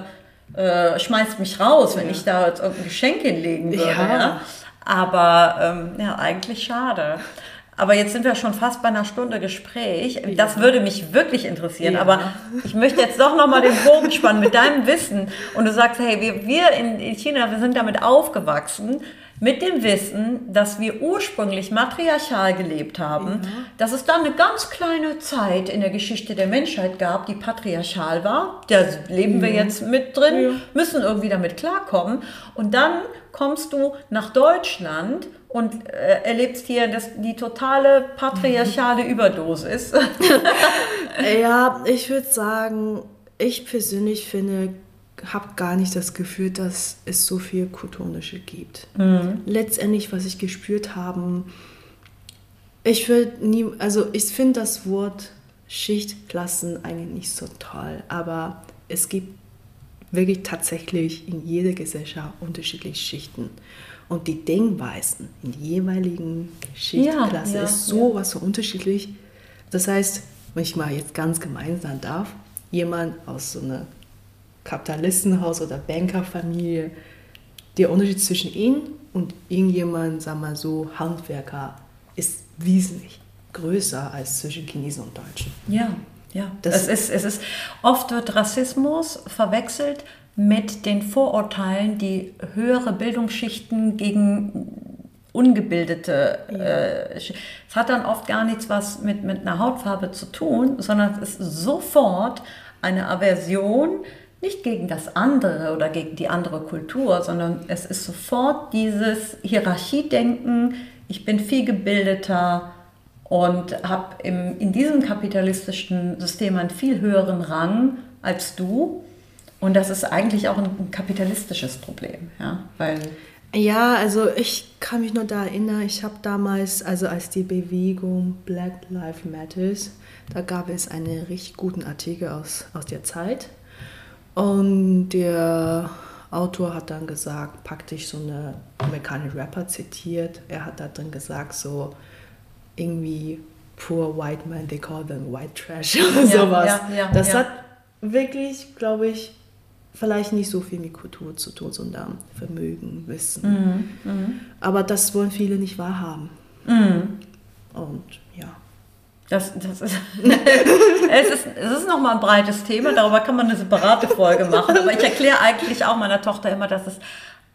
äh, schmeißt mich raus, wenn ja. ich da jetzt irgendein Geschenk hinlegen würde. Ja. ja. Aber ähm, ja, eigentlich schade. Aber jetzt sind wir schon fast bei einer Stunde Gespräch. Das würde mich wirklich interessieren. Ja. Aber ich möchte jetzt doch nochmal den Bogen spannen mit deinem Wissen. Und du sagst, hey, wir, wir in China, wir sind damit aufgewachsen mit dem Wissen, dass wir ursprünglich matriarchal gelebt haben, ja. dass es dann eine ganz kleine Zeit in der Geschichte der Menschheit gab, die patriarchal war. Da leben wir jetzt mit drin, müssen irgendwie damit klarkommen. Und dann kommst du nach Deutschland und äh, erlebst hier das, die totale patriarchale Überdosis. [laughs] ja, ich würde sagen, ich persönlich finde, habe gar nicht das Gefühl, dass es so viel Kulturunterschied gibt. Mhm. Letztendlich, was ich gespürt habe, ich würde nie, also ich finde das Wort Schichtklassen eigentlich nicht so toll, aber es gibt wirklich tatsächlich in jeder Gesellschaft unterschiedliche Schichten. Und die Denkweisen in der jeweiligen Schichtklasse ja, ja, ist so ja. was so unterschiedlich. Das heißt, wenn ich mal jetzt ganz gemein sein darf, jemand aus so einer Kapitalistenhaus oder Bankerfamilie, der Unterschied zwischen ihnen und irgendjemand, sagen wir so, Handwerker, ist wesentlich größer als zwischen Chinesen und Deutschen. Ja, ja. Das es ist, es ist, oft wird Rassismus verwechselt mit den Vorurteilen, die höhere Bildungsschichten gegen ungebildete. Ja. Äh, es hat dann oft gar nichts was mit, mit einer Hautfarbe zu tun, sondern es ist sofort eine Aversion nicht gegen das andere oder gegen die andere Kultur, sondern es ist sofort dieses Hierarchiedenken, ich bin viel gebildeter und habe in diesem kapitalistischen System einen viel höheren Rang als du. Und das ist eigentlich auch ein, kapitalistisches Problem, ja, weil ja, also ich kann mich nur da erinnern, ich habe damals, also als die Bewegung Black Lives Matters, da gab es einen richtig guten Artikel aus, aus der Zeit. Und der Autor hat dann gesagt, praktisch so eine amerikanische Rapper zitiert. Er hat da drin gesagt, so irgendwie poor white man, they call them white trash [laughs] oder Ja, sowas. ja, ja, das hat wirklich, glaube ich, vielleicht nicht so viel mit Kultur zu tun, sondern Vermögen, Wissen. Mhm, Aber das wollen viele nicht wahrhaben. Und ja. Das, das ist, [laughs] es ist, es ist nochmal ein breites Thema, darüber kann man eine separate Folge machen. Aber ich erkläre eigentlich auch meiner Tochter immer, dass es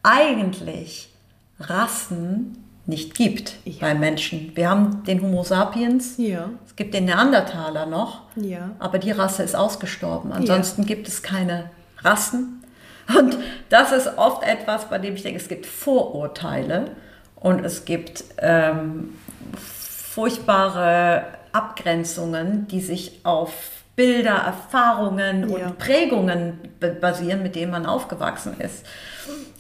eigentlich Rassen nicht gibt Ja. bei Menschen. Wir haben den Homo sapiens, Ja. es gibt den Neandertaler noch, Ja. aber die Rasse ist ausgestorben. Ansonsten gibt es keine Rassen. Und das ist oft etwas, bei dem ich denke, es gibt Vorurteile und es gibt ähm, furchtbare Abgrenzungen, die sich auf Bilder, Erfahrungen Ja. und Prägungen be- basieren, mit denen man aufgewachsen ist.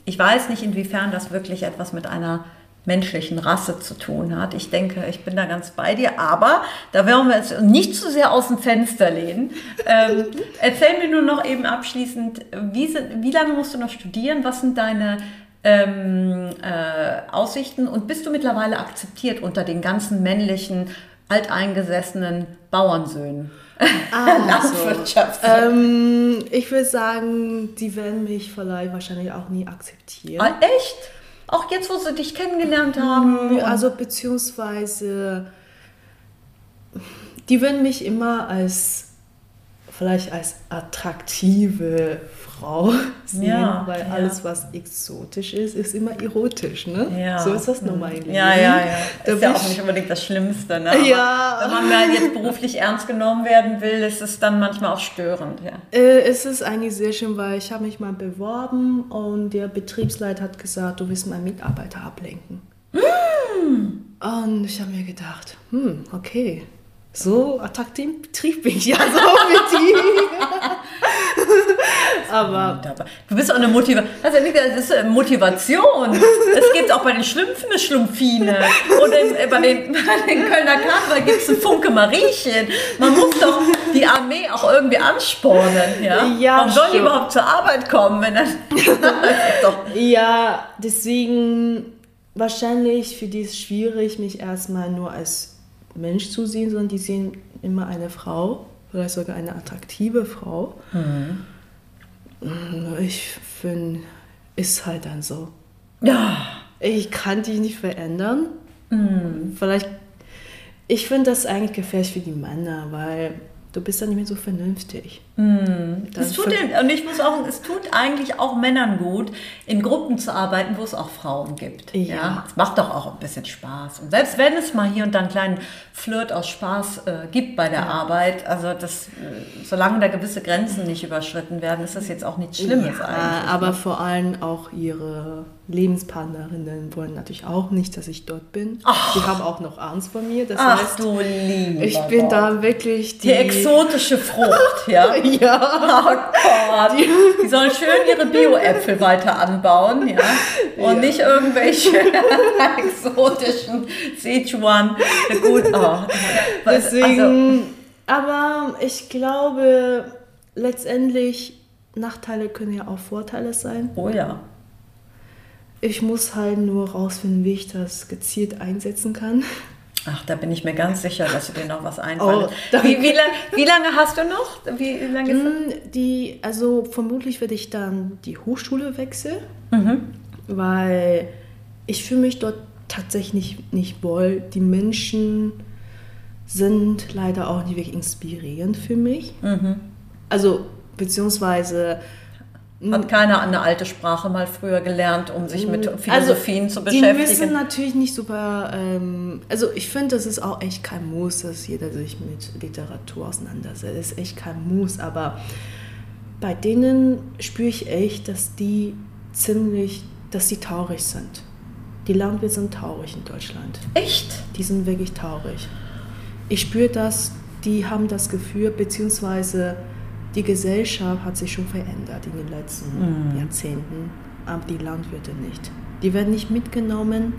Ich weiß nicht, inwiefern das wirklich etwas mit einer menschlichen Rasse zu tun hat. Ich denke, ich bin da ganz bei dir, aber da werden wir uns nicht zu sehr aus dem Fenster lehnen. Ähm, [laughs] erzähl mir nur noch eben abschließend, wie, sind, wie lange musst du noch studieren? Was sind deine ähm, äh, Aussichten und bist du mittlerweile akzeptiert unter den ganzen männlichen, alteingesessenen Bauernsöhnen? [laughs] Landwirtschafts- Ähm, ich würde sagen, die werden mich vielleicht wahrscheinlich auch nie akzeptieren. Ah, echt? Auch jetzt, wo sie dich kennengelernt haben? und- Also beziehungsweise, die würden mich immer als vielleicht als attraktive Frau [laughs] sehen, Ja, weil ja. alles, was exotisch ist, ist immer erotisch, ne? Ja. So ist das nun mal im Ja, Leben. ja, ja. Da ist ja auch ich- nicht unbedingt das Schlimmste. Ne? [laughs] Aber Ja. Wenn man mal jetzt beruflich ernst genommen werden will, ist es dann manchmal auch störend. Ja. Äh, es ist eigentlich sehr schön, weil ich habe mich mal beworben und der Betriebsleiter hat gesagt, du willst meinen Mitarbeiter ablenken. Und ich habe mir gedacht, hm, okay, so attraktiv Betrieb bin ich ja so [laughs] mit die. [laughs] Aber. Du bist auch eine Motivation. Also, das ist eine Motivation. Es gibt auch bei den Schlümpfen eine Schlumpfine. Oder in, äh, bei, den, [laughs] bei den Kölner Karneval gibt es einen Funke Mariechen. Man muss doch die Armee auch irgendwie anspornen. Ja? Ja, Warum sollen die überhaupt zur Arbeit kommen? Wenn doch ja, deswegen wahrscheinlich für die ist es schwierig, mich erstmal nur als Mensch zu sehen, sondern die sehen immer eine Frau, vielleicht sogar eine attraktive Frau. Mm, Ich finde, ist halt dann so. ja. Ich kann dich nicht verändern. Vielleicht, ich finde das eigentlich gefährlich für die Männer, weil du bist dann nicht mehr so vernünftig. Es tut und ich muss auch, es tut eigentlich auch Männern gut, in Gruppen zu arbeiten, wo es auch Frauen gibt. Ja. Es macht doch auch ein bisschen Spaß. Und selbst wenn es mal hier und da einen kleinen Flirt aus Spaß äh, gibt bei der Arbeit, also das, äh, solange da gewisse Grenzen nicht überschritten werden, ist das jetzt auch nichts Schlimmes Ja, eigentlich. aber vor allem auch ihre Lebenspartnerinnen wollen natürlich auch nicht, dass ich dort bin. Die haben auch noch Angst vor mir. Das Ach heißt, du lieber ich bin Gott. da wirklich die. Die exotische Frucht, ja. [laughs] ja. Oh Gott. Die sollen schön ihre Bio-Äpfel weiter anbauen, ja. Und nicht irgendwelche [laughs] exotischen Sichuan. Gut, oh. Also, Deswegen, aber ich glaube, letztendlich Nachteile können ja auch Vorteile sein. oh ja. Ich muss halt nur rausfinden, wie ich das gezielt einsetzen kann. Ach, da bin ich mir ganz sicher, dass du dir noch was. Oh, danke. wie, wie, lang, wie lange hast du noch? Wie lange Mm, Die, also vermutlich werde ich dann die Hochschule wechseln, weil ich fühle mich dort tatsächlich nicht, nicht wohl. Die Menschen sind leider auch nicht wirklich inspirierend für mich. Also, beziehungsweise Hat keiner eine alte Sprache mal früher gelernt, um sich mit Philosophien zu Also, Die müssen beschäftigen? natürlich nicht super. Ähm, also ich finde, das ist auch echt kein Muss, dass jeder sich mit Literatur auseinandersetzt. Das ist echt kein Muss, aber bei denen spüre ich echt, dass die ziemlich, dass die traurig sind. Die Landwirte sind traurig in Deutschland. Echt? Die sind wirklich traurig. Ich spüre das, die haben das Gefühl, beziehungsweise die Gesellschaft hat sich schon verändert in den letzten Jahrzehnten, aber die Landwirte nicht. Die werden nicht mitgenommen,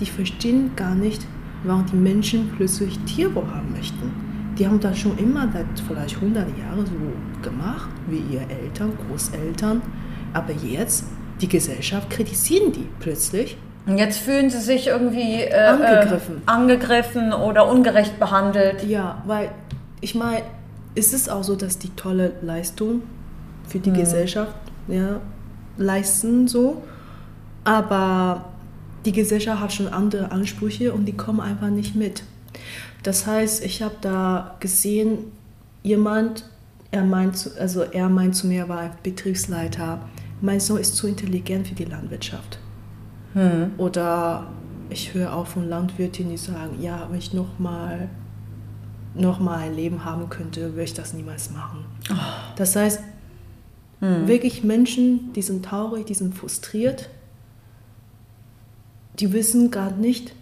die verstehen gar nicht, warum die Menschen plötzlich Tierwohl haben möchten. Die haben das schon immer seit vielleicht 100 Jahren so gemacht, wie ihre Eltern, Großeltern, aber jetzt die Gesellschaft kritisieren die plötzlich. Und jetzt fühlen sie sich irgendwie äh, Angegriffen. Äh, angegriffen oder ungerecht behandelt. Ja, weil ich meine, ist es auch so, dass die tolle Leistung für die Gesellschaft ja, leisten so, aber die Gesellschaft hat schon andere Ansprüche und die kommen einfach nicht mit. Das heißt, ich habe da gesehen, jemand, er meint, zu, also er meint zu mir, war ein Betriebsleiter, mein Sohn ist zu intelligent für die Landwirtschaft. Oder ich höre auch von Landwirtinnen, die sagen, ja, wenn ich noch mal, noch mal ein Leben haben könnte, würde ich das niemals machen. Das heißt, wirklich Menschen, die sind traurig, die sind frustriert, die wissen gar nicht,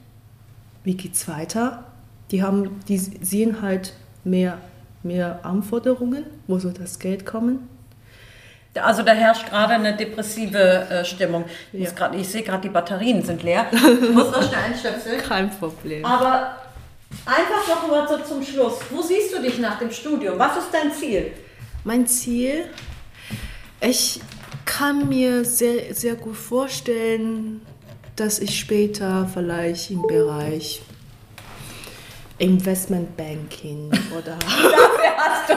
wie geht's weiter. Die, haben, die sehen halt mehr, mehr Anforderungen, wo soll das Geld kommen. Also da herrscht gerade eine depressive äh, Stimmung. Ich, Ja. grad, ich sehe gerade, die Batterien sind leer. [laughs] Ich muss das schnell einstöpseln. Kein Problem. Aber einfach noch mal so zum Schluss. Wo siehst du dich nach dem Studium? Was ist dein Ziel? Mein Ziel, ich kann mir sehr, sehr gut vorstellen, dass ich später vielleicht im Bereich Investmentbanking [laughs] oder... Dafür hast du,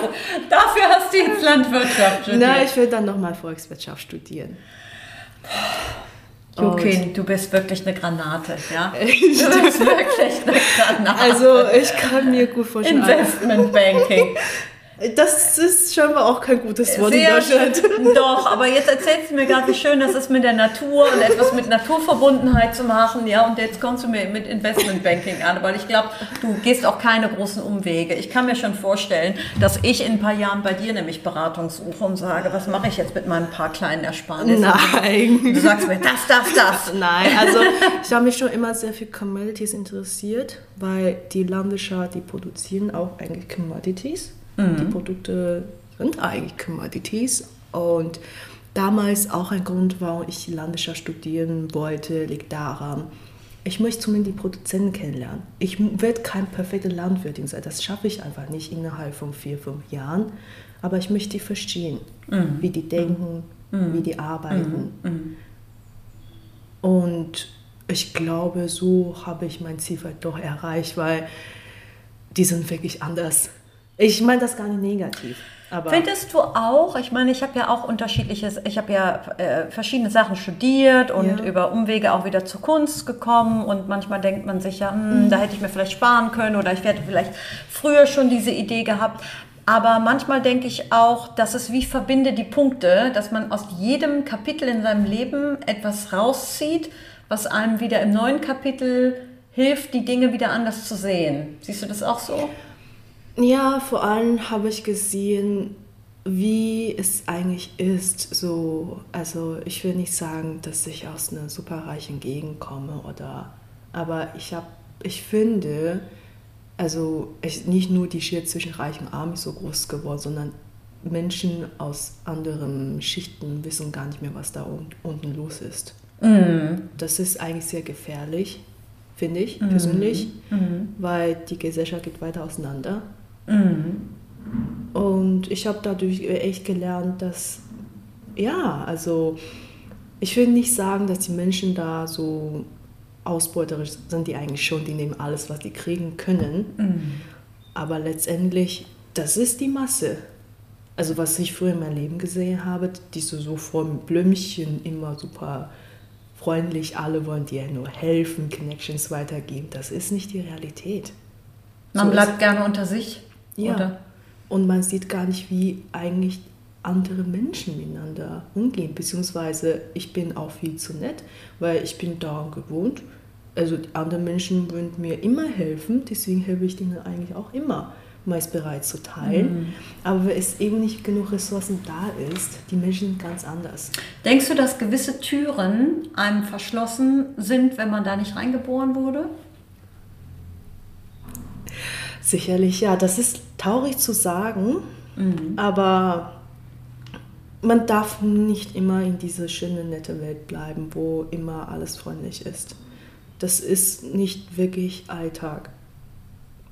dafür hast du jetzt Landwirtschaft studiert. Na, ich will dann nochmal Volkswirtschaft studieren. Jokin, du bist wirklich eine Granate, ja? [laughs] Du bist wirklich eine [laughs] Granate. Also ich kann mir gut vorstellen, Investmentbanking. [laughs] das ist scheinbar auch kein gutes Wort in Sehr Deutschland. schön. Doch, aber jetzt erzählst du mir gerade, wie schön das ist mit der Natur und etwas mit Naturverbundenheit zu machen, ja, und jetzt kommst du mir mit Investmentbanking an, weil ich glaube, du gehst auch keine großen Umwege. Ich kann mir schon vorstellen, dass ich in ein paar Jahren bei dir nämlich Beratung suche und sage, was mache ich jetzt mit meinen paar kleinen Ersparnissen? Nein. Du sagst mir, das, das, das. [laughs] Nein, also ich habe mich schon immer sehr für Commodities interessiert, weil die Landwirtschaft, die produzieren auch eigentlich Commodities. Die Produkte sind eigentlich Commodities. Und damals auch ein Grund, warum ich Landwirtschaft studieren wollte, liegt daran, ich möchte zumindest die Produzenten kennenlernen. Ich werde kein perfekter Landwirtin sein, das schaffe ich einfach nicht innerhalb von vier, fünf Jahren, aber ich möchte die verstehen, wie die denken, wie die arbeiten. Und ich glaube, so habe ich mein Ziel halt doch erreicht, weil die sind wirklich anders. Ich meine das gar nicht negativ. Aber Findest du auch, ich meine, ich habe ja auch unterschiedliches, ich habe ja äh, verschiedene Sachen studiert und Ja. über Umwege auch wieder zur Kunst gekommen und manchmal denkt man sich ja, hm, Mhm. da hätte ich mir vielleicht sparen können oder ich hätte vielleicht früher schon diese Idee gehabt. Aber manchmal denke ich auch, dass es wie verbinde die Punkte, dass man aus jedem Kapitel in seinem Leben etwas rauszieht, was einem wieder im neuen Kapitel hilft, die Dinge wieder anders zu sehen. Siehst du das auch so? Ja, vor allem habe ich gesehen, wie es eigentlich ist. So, also ich will nicht sagen, dass ich aus einer superreichen Gegend komme oder, aber ich habe, ich finde, also ich, nicht nur die Schere zwischen Reich und Arm ist so groß geworden, sondern Menschen aus anderen Schichten wissen gar nicht mehr, was da un unten los ist. Das ist eigentlich sehr gefährlich, finde ich persönlich, weil die Gesellschaft geht weiter auseinander. Und ich habe dadurch echt gelernt, dass, ja, also ich will nicht sagen, dass die Menschen da so ausbeuterisch sind, die eigentlich schon, die nehmen alles, was die kriegen können. Aber letztendlich, das ist die Masse. Also was ich früher in meinem Leben gesehen habe, die so, vor Blümchen immer super freundlich, alle wollen dir nur helfen, Connections weitergeben. Das ist nicht die Realität. Man So bleibt gerne unter sich. Ja. Oder? Und man sieht gar nicht, wie eigentlich andere Menschen miteinander umgehen. Beziehungsweise ich bin auch viel zu nett, weil ich bin daran gewohnt. Also die anderen Menschen würden mir immer helfen, deswegen helfe ich denen eigentlich auch immer, meist bereit zu teilen. Aber wenn es eben nicht genug Ressourcen da ist, die Menschen sind ganz anders. Denkst du, dass gewisse Türen einem verschlossen sind, wenn man da nicht reingeboren wurde? Sicherlich, ja, das ist traurig zu sagen, aber man darf nicht immer in diese schöne, nette Welt bleiben, wo immer alles freundlich ist. Das ist nicht wirklich Alltag.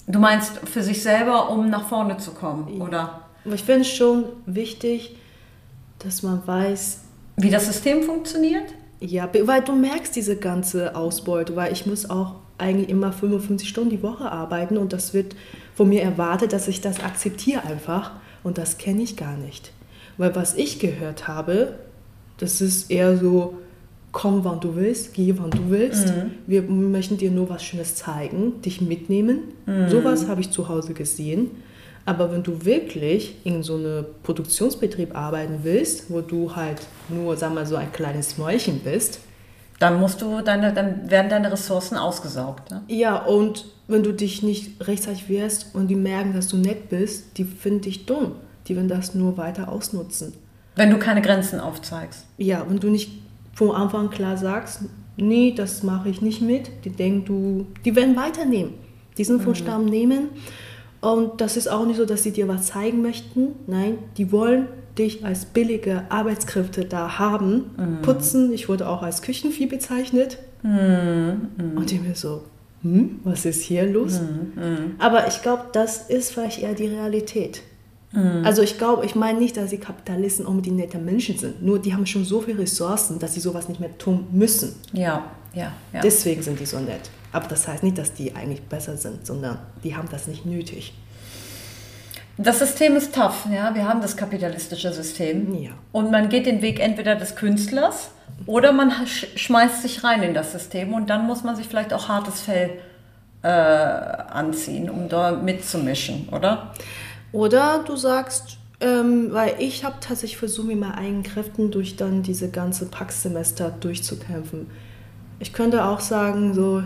Du meinst für sich selber, um nach vorne zu kommen, oder? Ich finde es schon wichtig, dass man weiß, Wie das System funktioniert? Ja, weil du merkst diese ganze Ausbeute, weil ich muss auch eigentlich immer 55 Stunden die Woche arbeiten und das wird von mir erwartet, dass ich das akzeptiere einfach und das kenne ich gar nicht. Weil was ich gehört habe, das ist eher so, komm, wann du willst, geh, wann du willst. Mhm. Wir möchten dir nur was Schönes zeigen, dich mitnehmen. Mhm. Sowas habe ich zu Hause gesehen. Aber wenn du wirklich in so einem Produktionsbetrieb arbeiten willst, wo du halt nur, sag mal, so ein kleines Mäulchen bist, dann musst du deine, dann werden deine Ressourcen ausgesaugt. Ne? Ja, und wenn du dich nicht rechtzeitig wehrst und die merken, dass du nett bist, die finden dich dumm. Die werden das nur weiter ausnutzen. Wenn du keine Grenzen aufzeigst. Ja, wenn du nicht von Anfang klar sagst, nee, das mache ich nicht mit, die denken du, die werden weiternehmen. Diesen von mhm. Stamm nehmen. Und das ist auch nicht so, dass sie dir was zeigen möchten. Nein, die wollen dich als billige Arbeitskräfte da haben. Mhm. Putzen, ich wurde auch als Küchenvieh bezeichnet. Mhm. Und die mir so, hm, was ist hier los? Mhm. Aber ich glaube, das ist vielleicht eher die Realität. Mhm. Also ich glaube, ich meine nicht, dass die Kapitalisten unbedingt nette Menschen sind. Nur die haben schon so viele Ressourcen, dass sie sowas nicht mehr tun müssen. Ja, ja, ja. Deswegen sind die so nett. Aber das heißt nicht, dass die eigentlich besser sind, sondern die haben das nicht nötig. Das System ist tough, ja. Wir haben das kapitalistische System. Ja. Und man geht den Weg entweder des Künstlers oder man schmeißt sich rein in das System und dann muss man sich vielleicht auch hartes Fell äh, anziehen, um da mitzumischen, oder? Oder du sagst, ähm, weil ich habe tatsächlich versucht, mit meinen eigenen Kräften durch dann diese ganze Packsemester durchzukämpfen. Ich könnte auch sagen, so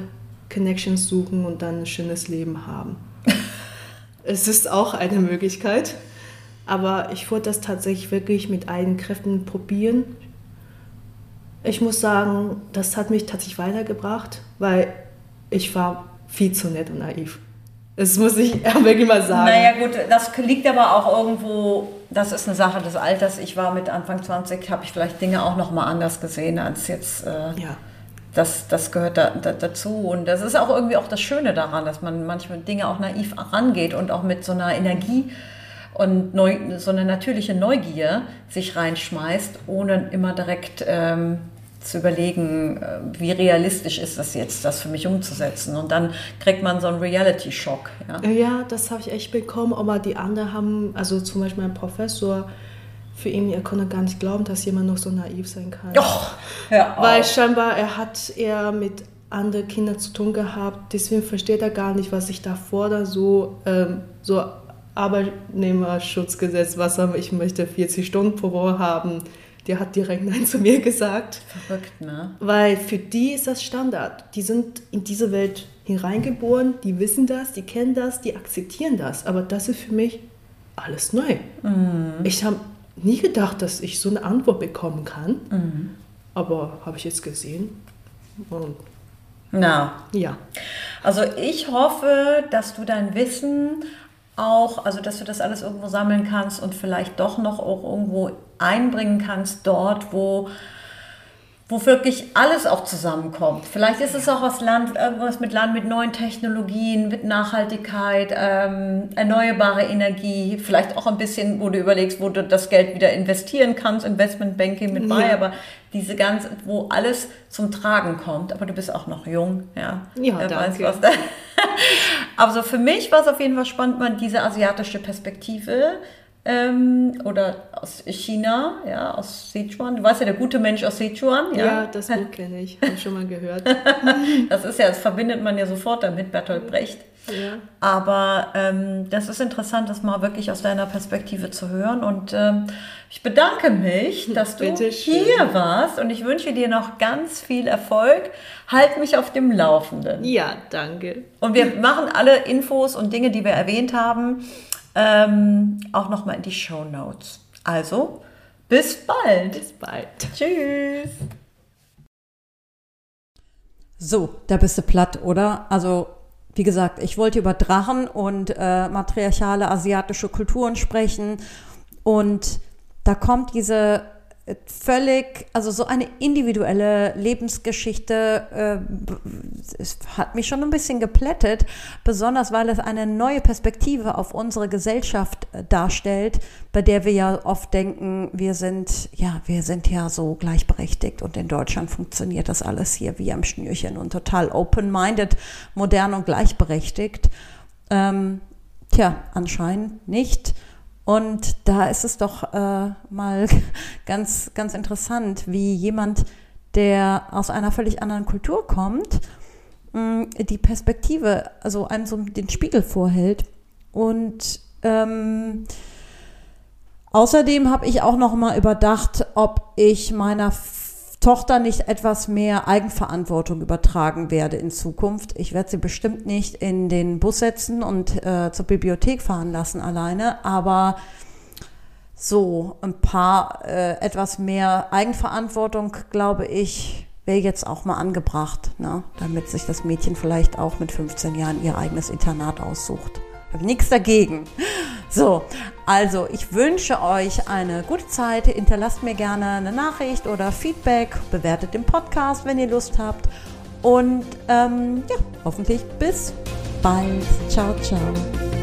Connections suchen und dann ein schönes Leben haben. Es ist auch eine Möglichkeit, aber ich wollte das tatsächlich wirklich mit eigenen Kräften probieren. Ich muss sagen, das hat mich tatsächlich weitergebracht, weil ich war viel zu nett und naiv. Das muss ich [laughs] wirklich mal sagen. Naja gut, das liegt aber auch irgendwo, das ist eine Sache des Alters. Ich war mit Anfang 20, habe ich vielleicht Dinge auch noch mal anders gesehen als jetzt. Äh, ja. Das, das gehört da, da, dazu. Und das ist auch irgendwie auch das Schöne daran, dass man manchmal Dinge auch naiv rangeht und auch mit so einer Energie und neu, so eine natürliche Neugier sich reinschmeißt, ohne immer direkt ähm, zu überlegen, äh, wie realistisch ist das jetzt, das für mich umzusetzen. Und dann kriegt man so einen Reality-Schock. Ja? ja, das habe ich echt bekommen, aber die anderen haben, also zum Beispiel mein Professor, für ihn, er konnte gar nicht glauben, dass jemand noch so naiv sein kann. Och, Weil scheinbar er hat eher mit anderen Kindern zu tun gehabt, deswegen versteht er gar nicht, was ich da fordere, so, ähm, so Arbeitnehmerschutzgesetz, was ich möchte 40 Stunden pro Woche haben der hat direkt Nein zu mir gesagt. Verrückt, ne? Weil für die ist das Standard. Die sind in diese Welt hineingeboren, die wissen das, die kennen das, die akzeptieren das. Aber das ist für mich alles neu. Mhm. Ich habe nie gedacht, dass ich so eine Antwort bekommen kann. Mhm. Aber habe ich jetzt gesehen. Und Na. Ja. Also ich hoffe, dass du dein Wissen auch, also dass du das alles irgendwo sammeln kannst und vielleicht doch noch auch irgendwo einbringen kannst, dort, wo wo wirklich alles auch zusammenkommt. Vielleicht ist es auch was Land, irgendwas mit Land, mit neuen Technologien, mit Nachhaltigkeit, ähm, erneuerbare Energie, vielleicht auch ein bisschen, wo du überlegst, wo du das Geld wieder investieren kannst, Investmentbanking mit bei, ja. aber diese ganze, wo alles zum Tragen kommt. Aber du bist auch noch jung, ja. Ja, Wer danke. Weiß, was da [laughs] also für mich war es auf jeden Fall spannend, mal diese asiatische Perspektive ähm, oder aus China, ja, aus Sichuan. Du weißt ja, der gute Mensch aus Sichuan. Ja, ja das Buch kenne ich, habe schon mal gehört. [laughs] das ist ja, das verbindet man ja sofort damit, Bertolt Brecht. Ja. Aber ähm, das ist interessant, das mal wirklich aus deiner Perspektive zu hören. Und ähm, ich bedanke mich, [laughs] dass du hier warst und ich wünsche dir noch ganz viel Erfolg. Halt mich auf dem Laufenden. Ja, danke. Und wir machen alle Infos und Dinge, die wir erwähnt haben, ähm, auch nochmal in die Show Notes. Also, bis bald. Bis bald. Tschüss. So, da bist du platt, oder? Also, wie gesagt, ich wollte über Drachen und äh, matriarchale asiatische Kulturen sprechen und da kommt diese völlig, also so eine individuelle Lebensgeschichte äh, hat mich schon ein bisschen geplättet, besonders weil es eine neue Perspektive auf unsere Gesellschaft äh, darstellt, bei der wir ja oft denken, wir sind, ja, wir sind ja so gleichberechtigt und in Deutschland funktioniert das alles hier wie am Schnürchen und total open-minded, modern und gleichberechtigt. Ähm, tja, anscheinend nicht. Und da ist es doch äh, mal [laughs] ganz, ganz interessant, wie jemand, der aus einer völlig anderen Kultur kommt, mh, die Perspektive, also einem so den Spiegel vorhält. Und ähm, außerdem habe ich auch noch mal überdacht, ob ich meiner Tochter nicht etwas mehr Eigenverantwortung übertragen werde in Zukunft. Ich werde sie bestimmt nicht in den Bus setzen und äh, zur Bibliothek fahren lassen alleine, aber so ein paar äh, etwas mehr Eigenverantwortung, glaube ich, wäre jetzt auch mal angebracht, ne? damit sich das Mädchen vielleicht auch mit 15 Jahren ihr eigenes Internat aussucht. Ich habe nichts dagegen. So, also ich wünsche euch eine gute Zeit. Hinterlasst mir gerne eine Nachricht oder Feedback. Bewertet den Podcast, wenn ihr Lust habt. Und ähm, ja, hoffentlich bis bald. Ciao, ciao.